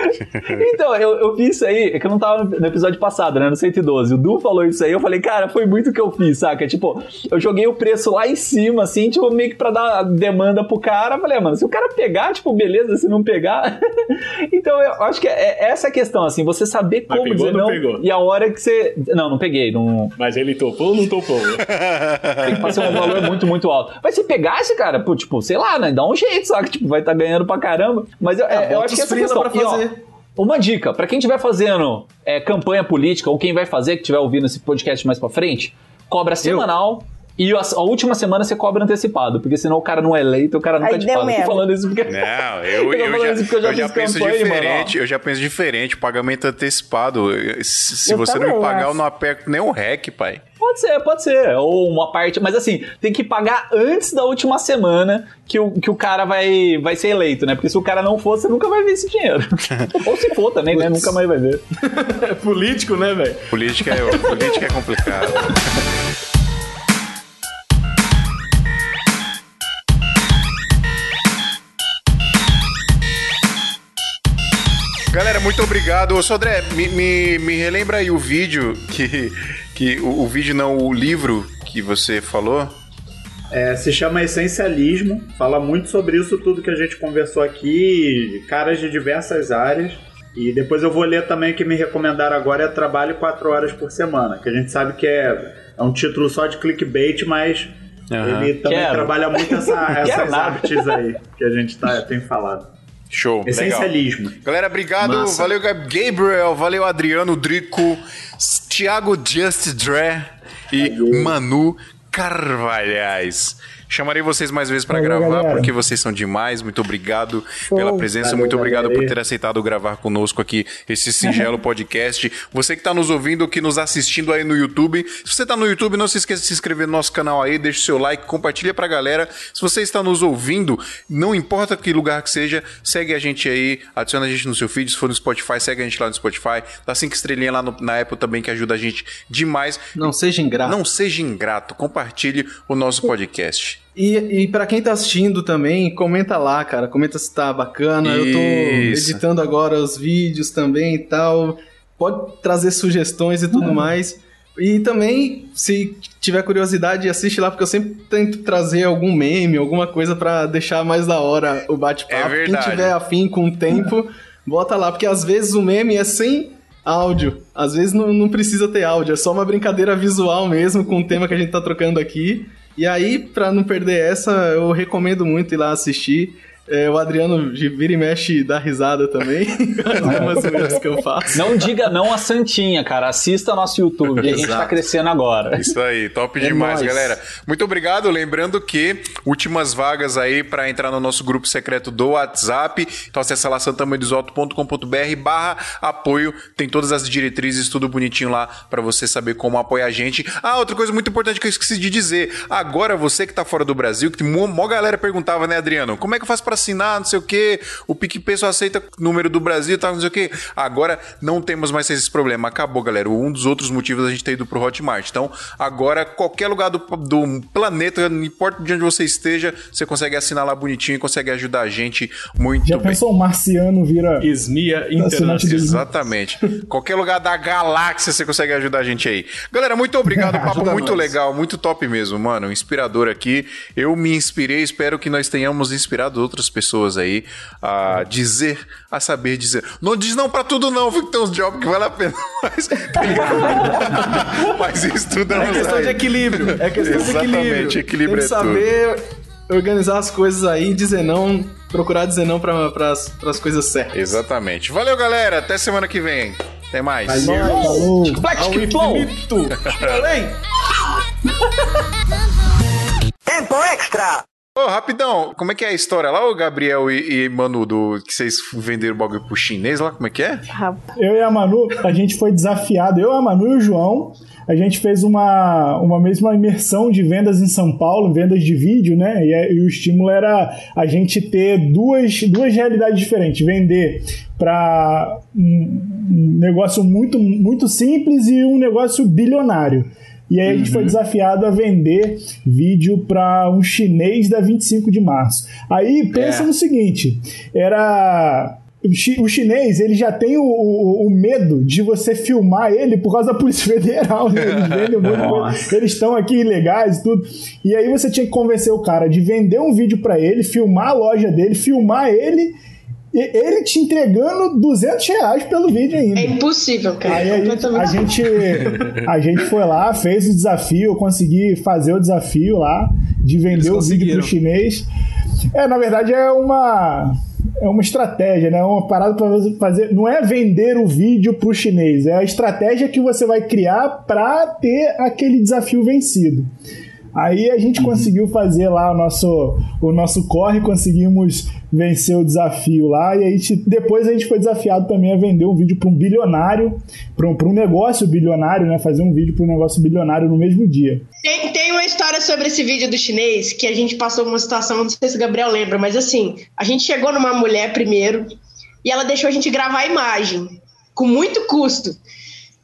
Então, eu, eu vi isso aí, é que eu não tava no episódio passado, né? No 112. O Du falou isso aí, eu falei, cara, foi muito o que eu fiz, saca? Tipo, eu joguei o preço lá em cima, assim, tipo, meio que pra dar demanda pro cara. Falei, ah, mano, se o cara pegar, tipo, beleza, se não pegar. então, eu acho que é, é essa a questão, assim, você saber como pegou dizer não não. E a hora que você. Não, não peguei, não. Mas ele topou ou não topou? Tem que fazer um valor muito, muito alto. Mas se pegasse, cara, pô, tipo, sei lá, né? Dá um jeito, saca? Tipo, vai estar ganhando pra caramba. Mas eu, é, eu acho que essa questão. pra E, ó, fazer. uma dica, pra quem estiver fazendo é, campanha política, ou quem vai fazer, que estiver ouvindo esse podcast mais pra frente, cobra semanal. E a, a última semana você cobra antecipado, porque senão o cara não é eleito, o cara nunca Aí te deu paga. Eu tô falando isso porque. Não, eu, eu, falando já, eu já, eu já penso campanha, mano, diferente, eu já penso diferente, pagamento antecipado. Se, se Eu você não também me pagar, acho. eu não aperto nem o REC, pai. Pode ser, pode ser. Ou uma parte. Mas assim, tem que pagar antes da última semana que o, que o cara vai, vai ser eleito, né? Porque se o cara não for, você nunca vai ver esse dinheiro. Ou se for também, né? Nunca mais vai ver. É político, né, velho? Política é, política é complicado. Galera, muito obrigado. Ô, Sodré, me, me, me relembra aí o vídeo que. que o, o vídeo não, o livro que você falou. É, se chama Essencialismo, fala muito sobre isso tudo que a gente conversou aqui, caras de diversas áreas. E depois eu vou ler também o que me recomendaram agora é Trabalho 4 horas por semana, que a gente sabe que é, é um título só de clickbait, mas Aham. ele também Quero. trabalha muito essa, essas artes aí que a gente tá, tem falado. Show. Legal. Essencialismo. Galera, obrigado. Massa. Valeu, Gab- Gabriel. Valeu, Adriano Drico, Thiago Just Dre e Manu Carvalhais. Chamarei vocês mais vezes pra Valeu, gravar, galera. porque vocês são demais. Muito obrigado Show. pela presença. Valeu, Muito obrigado galera. por ter aceitado gravar conosco aqui esse singelo podcast. Você que tá nos ouvindo, que nos assistindo aí no YouTube. Se você tá no YouTube, não se esqueça de se inscrever no nosso canal aí, deixa o seu like, compartilha pra galera. Se você está nos ouvindo, não importa que lugar que seja, segue a gente aí, adiciona a gente no seu feed. Se for no Spotify, segue a gente lá no Spotify. Dá cinco estrelinhas lá no- na Apple também, que ajuda a gente demais. Não seja ingrato. Não seja ingrato, compartilhe o nosso podcast. E, e para quem tá assistindo também, comenta lá, cara. Comenta se tá bacana. Eu tô Isso. editando agora os vídeos também e tal. Pode trazer sugestões e tudo mais. E também, se tiver curiosidade, assiste lá, porque eu sempre tento trazer algum meme, alguma coisa pra deixar mais da hora o bate-papo. É verdade. Quem tiver afim com o tempo, bota lá, porque às vezes o meme é sem áudio. Às vezes não, não precisa ter áudio, é só uma brincadeira visual mesmo com o tema que a gente tá trocando aqui. E aí, pra não perder essa, eu recomendo muito ir lá assistir. É, o Adriano de vira e mexe dá risada também. Algumas vezes que eu faço. Não diga não a Santinha, cara. Assista nosso YouTube. A gente tá crescendo agora. Isso aí, top É demais, nóis. galera. Muito obrigado. Lembrando que últimas vagas aí para entrar no nosso grupo secreto do WhatsApp. Então acessa lá santamanhodesalto.com.br barra apoio. Tem todas as diretrizes, tudo bonitinho lá para você saber como apoiar a gente. Ah, outra coisa muito importante que eu esqueci de dizer. Agora você que tá fora do Brasil, que mó, mó galera perguntava, né, Adriano? Como é que eu faço para assinar, não sei o quê? O PicPay só aceita número do Brasil e tal, não sei o quê. Agora não temos mais esse problema. Acabou, galera. Um dos outros motivos da gente ter ido pro Hotmart. Então, agora, qualquer lugar do, do planeta, não importa de onde você esteja, você consegue assinar lá bonitinho e consegue ajudar a gente muito Já bem. pensou um marciano vira. Esmia Internacional. Exatamente. Qualquer lugar da galáxia você consegue ajudar a gente aí. Galera, muito obrigado. Papo muito nós. legal, muito top mesmo, mano. Inspirador aqui. Eu me inspirei, espero que nós tenhamos inspirado outras pessoas aí a dizer, a saber dizer. Não diz não pra tudo, não, viu? Que tem uns jobs que vale a pena. Mas, mas estudamos É questão aí. de equilíbrio. É questão Exatamente, de equilíbrio. equilíbrio Tem que é tudo. saber organizar as coisas aí, dizer não, procurar dizer não para as coisas certas. Exatamente. Valeu, galera. Até semana que vem. Até mais. Ao que flow! infinito. Ô, rapidão, como é que é a história lá, o Gabriel e, e Manu, do, que vocês venderam o bagulho pro chinês lá? Como é que é? Rapaz. Eu e a Manu, a gente foi desafiado, eu, a Manu e o João, a gente fez uma, uma mesma imersão de vendas em São Paulo, vendas de vídeo, né? E, é- e o estímulo era a gente ter duas, duas realidades diferentes. Vender para um, um negócio muito, muito simples e um negócio bilionário. E aí a gente foi desafiado a vender vídeo para um chinês da 25 de março. Aí pensa É. no seguinte, era o chi- o chinês, ele já tem o, o- o medo de você filmar ele por causa da Polícia Federal, né? Eles. Eles estão aqui ilegais e tudo. E aí você tinha que convencer o cara de vender um vídeo pra ele, filmar a loja dele, filmar ele, e ele te entregando 200 reais pelo vídeo ainda. É impossível, cara. Aí a gente, a gente, a gente foi lá, fez o desafio, eu consegui fazer o desafio lá de vender o vídeo pro chinês. É, na verdade é uma é uma estratégia, né? Uma parada para você fazer, não é vender o vídeo pro chinês, é a estratégia que você vai criar para ter aquele desafio vencido. Aí a Uhum. gente conseguiu fazer lá o nosso, o nosso corre, conseguimos vencer o desafio lá, e aí te- depois a gente foi desafiado também a vender um vídeo para um bilionário, para um, pra um negócio bilionário, né? Fazer um vídeo para um negócio bilionário no mesmo dia. Tem, tem uma história sobre esse vídeo do chinês que a gente passou uma situação, não sei se o Gabriel lembra, mas assim, a gente chegou numa mulher primeiro e ela deixou a gente gravar a imagem, com muito custo.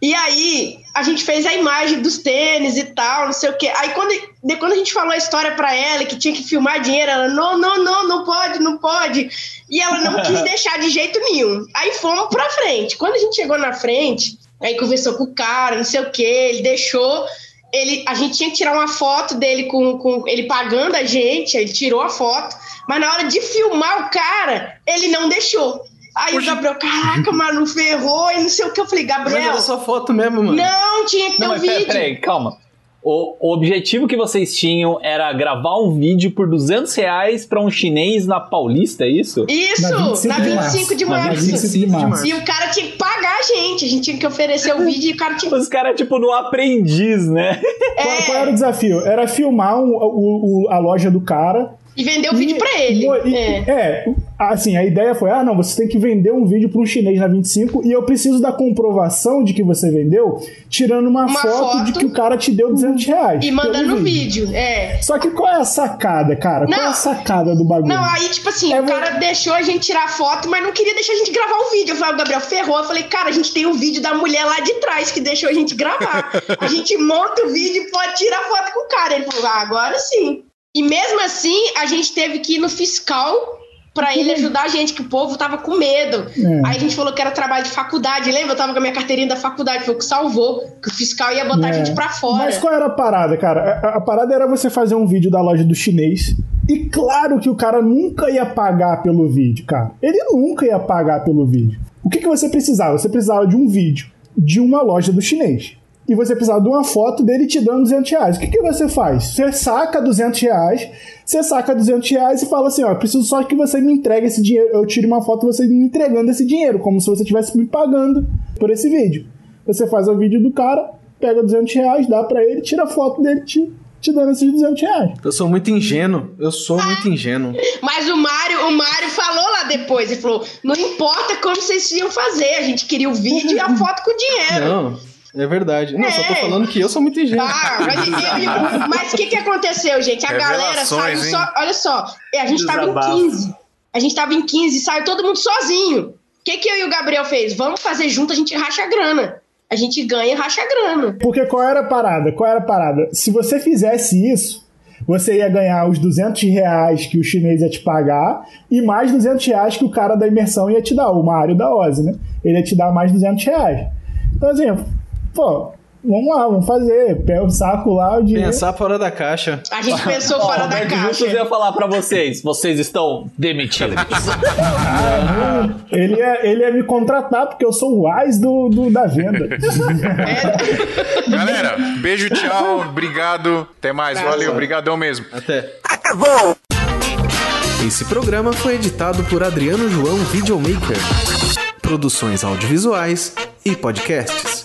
E aí, a gente fez a imagem dos tênis e tal, não sei o quê. Aí, quando, de, quando a gente falou a história pra ela, que tinha que filmar dinheiro, ela, não, não, não, não pode, não pode. E ela não quis deixar de jeito nenhum. Aí fomos pra frente. Quando a gente chegou na frente, aí conversou com o cara, não sei o quê, ele deixou. Ele, a gente tinha que tirar uma foto dele com, com ele pagando a gente, ele tirou a foto, mas na hora de filmar o cara, ele não deixou. Aí o Gabriel, caraca, mano, ferrou e não sei o que. Eu falei, Mas Gabriel, era só foto mesmo, mano. não tinha que ter Não, um mas pera- vídeo. peraí, calma. O, o objetivo que vocês tinham era gravar um vídeo por 200 reais pra um chinês na Paulista, é isso? Isso, Na na 25 de março. Na 25 de março. E o cara tinha que pagar a gente. A gente tinha que oferecer o vídeo e o cara tinha que. Os caras, tipo, no aprendiz, né? Qual, qual era o desafio? Era filmar um- o- o- a loja do cara. E vender o vídeo pra ele. e- É. é, assim, a ideia foi: ah, não, você tem que vender um vídeo para um chinês na 25 e eu preciso da comprovação de que você vendeu, tirando uma, Uma foto, foto. de que o cara te deu 200 reais. E mandando o vídeo. É. Só que qual é a sacada, cara? Qual é Não. a sacada do bagulho? Não, aí, tipo assim, É o cara deixou a gente tirar foto, mas não queria deixar a gente gravar o vídeo. Eu falei, o Gabriel ferrou. Eu falei, cara, a gente tem o vídeo da mulher lá de trás que deixou a gente gravar. A gente monta o vídeo e pode tirar foto com o cara. Ele falou, ah, agora sim. E mesmo assim, a gente teve que ir no fiscal pra ele ajudar a gente, que o povo tava com medo. É. Aí a gente falou que era trabalho de faculdade. Lembra? Eu tava com a minha carteirinha da faculdade, foi o que salvou. Que o fiscal ia botar a É. gente pra fora. Mas qual era a parada, cara? A, a parada era você fazer um vídeo da loja do chinês. E claro que o cara nunca ia pagar pelo vídeo, cara. Ele nunca ia pagar pelo vídeo. O que, que você precisava? Você precisava de um vídeo de uma loja do chinês. E você precisava de uma foto dele te dando 200 reais. O que, que você faz? Você saca 200 reais, você saca 200 reais e fala assim: ó, eu preciso só que você me entregue esse dinheiro. Eu tire uma foto você me entregando esse dinheiro, como se você estivesse me pagando por esse vídeo. Você faz o vídeo do cara, pega 200 reais, dá pra ele, tira a foto dele te, te dando esses 200 reais. Eu sou muito ingênuo. Eu sou muito ingênuo. Mas o Mário, o Mário falou lá depois, ele falou: não importa como vocês iam fazer, a gente queria o vídeo e a foto com o dinheiro. Não, é verdade. Não, só tô É. falando que eu sou muito ingênuo. Ah, mas o que, que aconteceu, gente? A galera saiu Revelações, só. Olha só, é, a gente tava em Desabafo. 15. A gente tava em 15 e saiu todo mundo sozinho. O que, que eu e o Gabriel fez? Vamos fazer junto, a gente racha a grana. A gente ganha e racha a grana. Porque qual era a parada? Qual era a parada? Se você fizesse isso, você ia ganhar os 200 reais que o chinês ia te pagar e mais 200 reais que o cara da imersão ia te dar, o Mário da Ozzy, né? Ele ia te dar mais 200 reais. Então, assim, pô, vamos lá, vamos fazer. Pega o saco lá, o dinheiro. Pensar fora da caixa. A gente pensou fora da Justus caixa. ia falar pra vocês, vocês estão demitidos. Ele ia, ele ia me contratar porque eu sou o AIS do, do- da venda. Galera, beijo, tchau, obrigado. Até mais, valeu, obrigadão mesmo. Até. Esse programa foi editado por Adriano João Videomaker. Produções audiovisuais e podcasts.